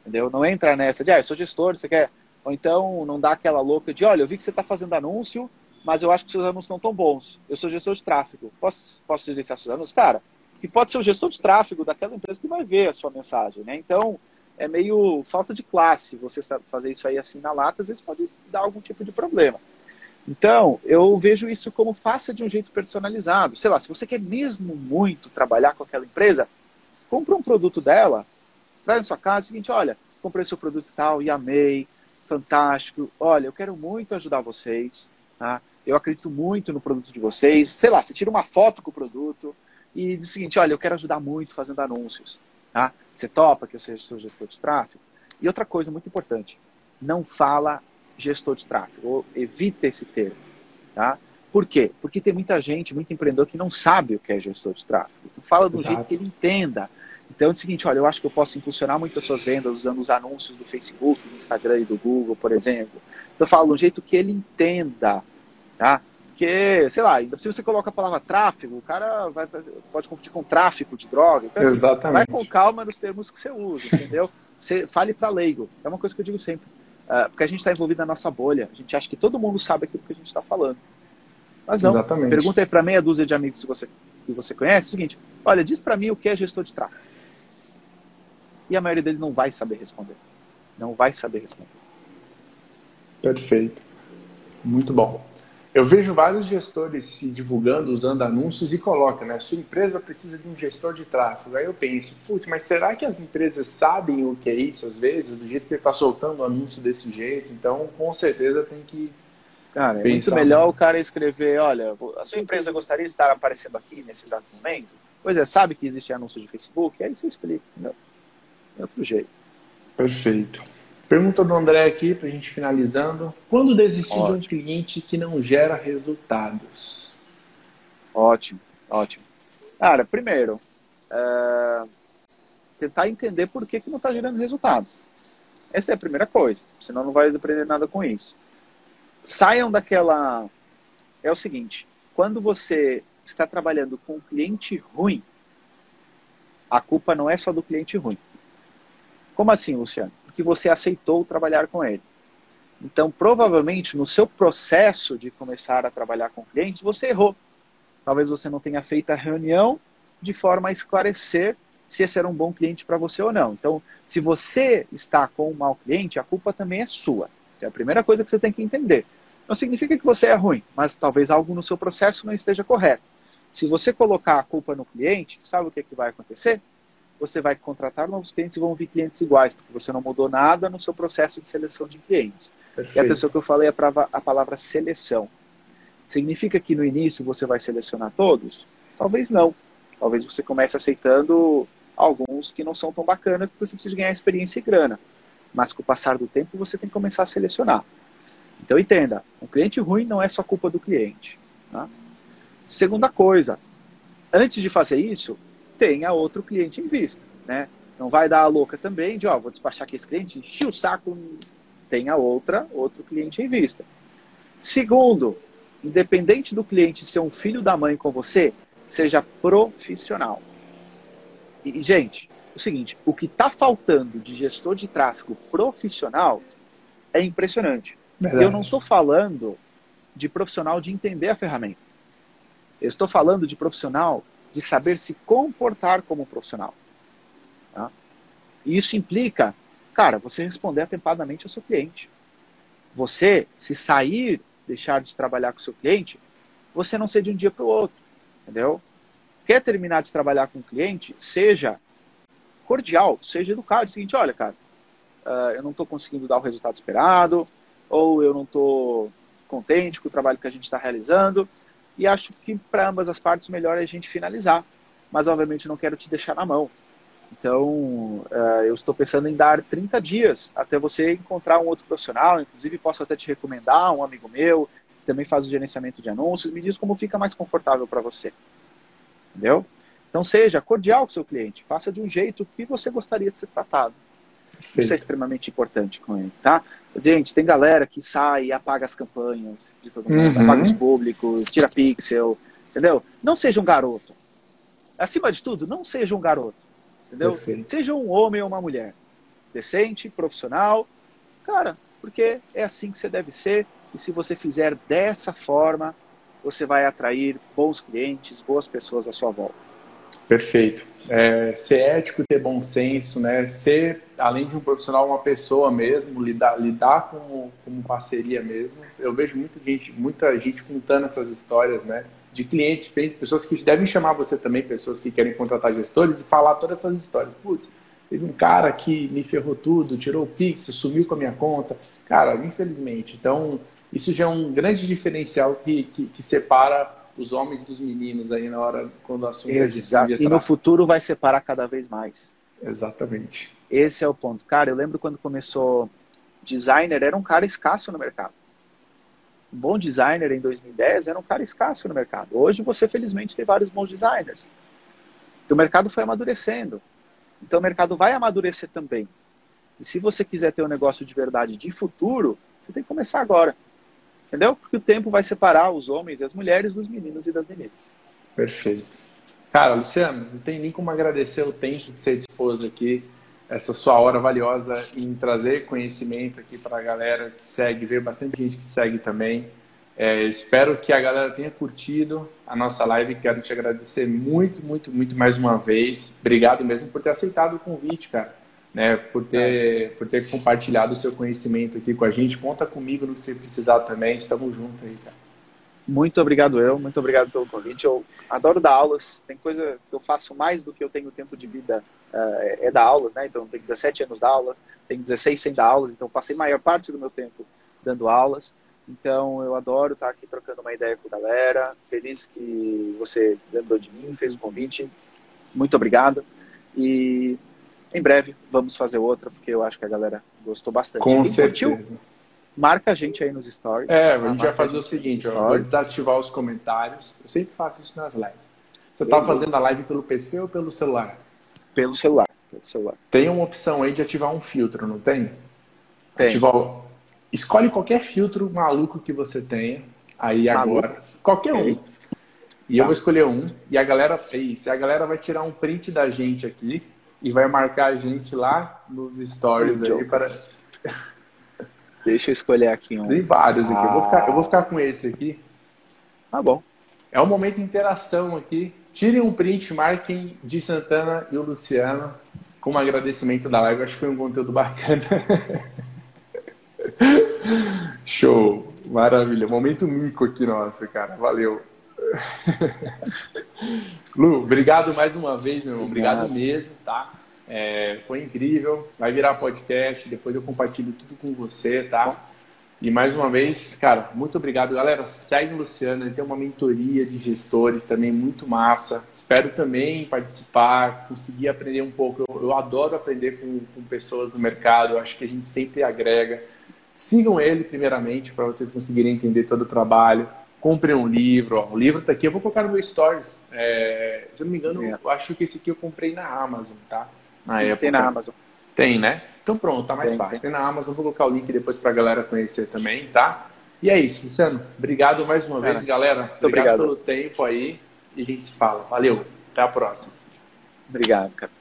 Entendeu? Não entra nessa de, ah, eu sou gestor, você quer. Ou então não dá aquela louca de, olha, eu vi que você está fazendo anúncio, mas eu acho que seus anúncios não estão bons. Eu sou gestor de tráfego. Posso, posso gerenciar seus anúncios? Cara, e pode ser o gestor de tráfego daquela empresa que vai ver a sua mensagem, né? Então, é meio falta de classe. Você fazer isso aí assim na lata, às vezes pode dar algum tipo de problema. Então, eu vejo isso como faça de um jeito personalizado. Sei lá, se você quer mesmo muito trabalhar com aquela empresa, compra um produto dela, traz na sua casa, é o seguinte, olha, comprei seu produto tal e amei, fantástico. Olha, eu quero muito ajudar vocês, tá? Eu acredito muito no produto de vocês. Sei lá, você tira uma foto com o produto e diz o seguinte, olha, eu quero ajudar muito fazendo anúncios, tá? Você topa que eu seja seu gestor de tráfego? E outra coisa muito importante, não fala gestor de tráfego, ou evita esse termo, tá? Por quê? Porque tem muita gente, muito empreendedor que não sabe o que é gestor de tráfego. Fala do Exato. jeito que ele entenda. Então é o seguinte, olha, eu acho que eu posso impulsionar muito as suas vendas usando os anúncios do Facebook, do Instagram e do Google, por exemplo. Então eu falo do jeito que ele entenda, tá? Porque, sei lá, se você coloca a palavra tráfego, o cara vai, pode confundir com tráfico de droga. Então, assim, Exatamente. Vai com calma nos termos que você usa, entendeu? você fale para leigo. É uma coisa que eu digo sempre. Uh, porque a gente está envolvido na nossa bolha. A gente acha que todo mundo sabe aquilo que a gente está falando. Mas não. Exatamente. Pergunta aí para meia dúzia de amigos que você, que você conhece. É o seguinte, olha, diz para mim o que é gestor de tráfego. E a maioria deles não vai saber responder. Não vai saber responder. Perfeito. Muito bom. Eu vejo vários gestores se divulgando, usando anúncios e coloca, né? Sua empresa precisa de um gestor de tráfego. Aí eu penso, putz, mas será que as empresas sabem o que é isso às vezes, do jeito que ele está soltando o anúncio desse jeito? Então, com certeza tem que. Cara, é muito melhor o cara escrever, olha, a sua empresa gostaria de estar aparecendo aqui nesse exato momento? Pois é, sabe que existe anúncio de Facebook? Aí você explica, entendeu? É outro jeito. Perfeito. Pergunta do André aqui, para a gente finalizando. Quando desistir ótimo. de um cliente que não gera resultados? Ótimo, ótimo. Cara, primeiro, é... tentar entender por que, que não está gerando resultados. Essa é a primeira coisa, senão não vai aprender nada com isso. Saiam daquela. É o seguinte: quando você está trabalhando com um cliente ruim, a culpa não é só do cliente ruim. Como assim, Luciano? Porque você aceitou trabalhar com ele. Então, provavelmente, no seu processo de começar a trabalhar com clientes, você errou. Talvez você não tenha feito a reunião de forma a esclarecer se esse era um bom cliente para você ou não. Então, se você está com um mau cliente, a culpa também é sua. É a primeira coisa que você tem que entender. Não significa que você é ruim, mas talvez algo no seu processo não esteja correto. Se você colocar a culpa no cliente, sabe o que, que vai acontecer? Você vai contratar novos clientes e vão vir clientes iguais, porque você não mudou nada no seu processo de seleção de clientes. Perfeito. E atenção que eu falei é a palavra seleção. Significa que no início você vai selecionar todos? Talvez não. Talvez você comece aceitando alguns que não são tão bacanas, porque você precisa ganhar experiência e grana. Mas com o passar do tempo você tem que começar a selecionar. Então entenda, um cliente ruim não é só culpa do cliente. Tá? Segunda coisa, antes de fazer isso, tenha outro cliente em vista, né? Não vai dar a louca também de, ó, vou despachar aqui esse cliente, enchi o saco, tenha outra, outro cliente em vista. Segundo, independente do cliente ser um filho da mãe com você, seja profissional. E, gente, o seguinte, o que está faltando de gestor de tráfego profissional é impressionante. Verdade. Eu não estou falando de profissional de entender a ferramenta. Eu estou falando de profissional de saber se comportar como profissional. Tá? E isso implica, cara, você responder atempadamente ao seu cliente. Você, se sair, deixar de trabalhar com o seu cliente, você não ser de um dia para o outro. Entendeu? Quer terminar de trabalhar com o cliente? Seja cordial, seja educado. É o seguinte, olha, cara, uh, eu não estou conseguindo dar o resultado esperado, ou eu não estou contente com o trabalho que a gente está realizando, e acho que para ambas as partes melhor é a gente finalizar. Mas obviamente não quero te deixar na mão. Então, uh, eu estou pensando em dar 30 dias até você encontrar um outro profissional. Inclusive, posso até te recomendar um amigo meu que também faz o gerenciamento de anúncios. Me diz como fica mais confortável para você. Entendeu? Então, seja cordial com seu cliente. Faça de um jeito que você gostaria de ser tratado. Isso é extremamente importante com ele, tá? Gente, tem galera que sai e apaga as campanhas de todo mundo, uhum. apaga os públicos, tira pixel, entendeu? Não seja um garoto. Acima de tudo, não seja um garoto, entendeu? Perfeito. Seja um homem ou uma mulher. Decente, profissional. Cara, porque é assim que você deve ser. E se você fizer dessa forma, você vai atrair bons clientes, boas pessoas à sua volta. Perfeito. É, ser ético, ter bom senso, né? Ser, além de um profissional, uma pessoa mesmo, lidar, lidar como, como parceria mesmo. Eu vejo muita gente, muita gente contando essas histórias, né? De clientes, pessoas que devem chamar você também, pessoas que querem contratar gestores e falar todas essas histórias. Putz, teve um cara que me ferrou tudo, tirou o Pix, sumiu com a minha conta. Cara, infelizmente. Então, isso já é um grande diferencial que, que, que separa os homens dos meninos aí na hora quando assumem Exato. E no futuro vai separar cada vez mais. Exatamente. Esse é o ponto. Cara, eu lembro quando começou designer, era um cara escasso no mercado. Um bom designer em 2010 era um cara escasso no mercado. Hoje você, felizmente, tem vários bons designers. Então, o mercado foi amadurecendo. Então, o mercado vai amadurecer também. E se você quiser ter um negócio de verdade de futuro, você tem que começar agora. Entendeu? Porque o tempo vai separar os homens e as mulheres dos meninos e das meninas. Perfeito. Cara, Luciano, não tem nem como agradecer o tempo que você dispôs aqui, essa sua hora valiosa em trazer conhecimento aqui para a galera que segue, ver bastante gente que segue também. É, espero que a galera tenha curtido a nossa live. Quero te agradecer muito, muito, muito mais uma vez. Obrigado mesmo por ter aceitado o convite, cara né, por ter, é. por ter compartilhado o seu conhecimento aqui com a gente. Conta comigo no que você precisar também. Estamos juntos aí, cara. Muito obrigado eu, muito obrigado pelo convite. Eu adoro dar aulas. Tem coisa que eu faço mais do que eu tenho tempo de vida uh, é dar aulas, né? Então tenho 17 anos de aula, tenho 16 sem dar aulas, então passei maior parte do meu tempo dando aulas. Então eu adoro estar aqui trocando uma ideia com a galera. Feliz que você lembrou de mim, fez o convite. Muito obrigado. E em breve vamos fazer outra, porque eu acho que a galera gostou bastante. Com Quem certeza. Curtiu, marca a gente aí nos stories. É, a gente vai fazer o seguinte, eu vou desativar os comentários. Eu sempre faço isso nas lives. Você está fazendo a live pelo PC ou pelo celular? Pelo celular. Pelo celular. Tem uma opção aí de ativar um filtro, não tem? Tem. Ativar... Escolhe qualquer filtro maluco que você tenha. Aí maluco. agora. Qualquer um. E tá. eu vou escolher um. E a galera. Isso, a galera vai tirar um print da gente aqui e vai marcar a gente lá nos stories aí para. Deixa eu escolher aqui um. Tem vários aqui. Ah. Eu, vou ficar, eu vou ficar com esse aqui. Tá bom. É um momento de interação aqui. Tirem um print, marquem de Santana e o Luciano com um agradecimento da live. Acho que foi um conteúdo bacana. Show. Maravilha. Momento mico aqui nosso, cara. Valeu. Lu, obrigado mais uma vez, meu irmão. Obrigado, obrigado mesmo, tá? É, foi incrível. Vai virar podcast. Depois eu compartilho tudo com você, tá? E mais uma vez, cara, muito obrigado, galera. Segue o Luciano, ele tem uma mentoria de gestores também muito massa. Espero também participar, conseguir aprender um pouco. Eu, eu adoro aprender com, com pessoas do mercado, eu acho que a gente sempre agrega. Sigam ele, primeiramente, para vocês conseguirem entender todo o trabalho comprei um livro, ó, o livro tá aqui, eu vou colocar no meu stories. É, se eu não me engano, é. eu acho que esse aqui eu comprei na Amazon, tá? Na Sim, época. Tem na Amazon. Tem, né? Então pronto, tá mais tem, fácil. Tem. tem. na Amazon, vou colocar o link depois pra galera conhecer também, tá? E é isso, Luciano. Obrigado mais uma vez, galera. Muito obrigado, obrigado pelo tempo aí e a gente se fala. Valeu, até a próxima. Obrigado, cara.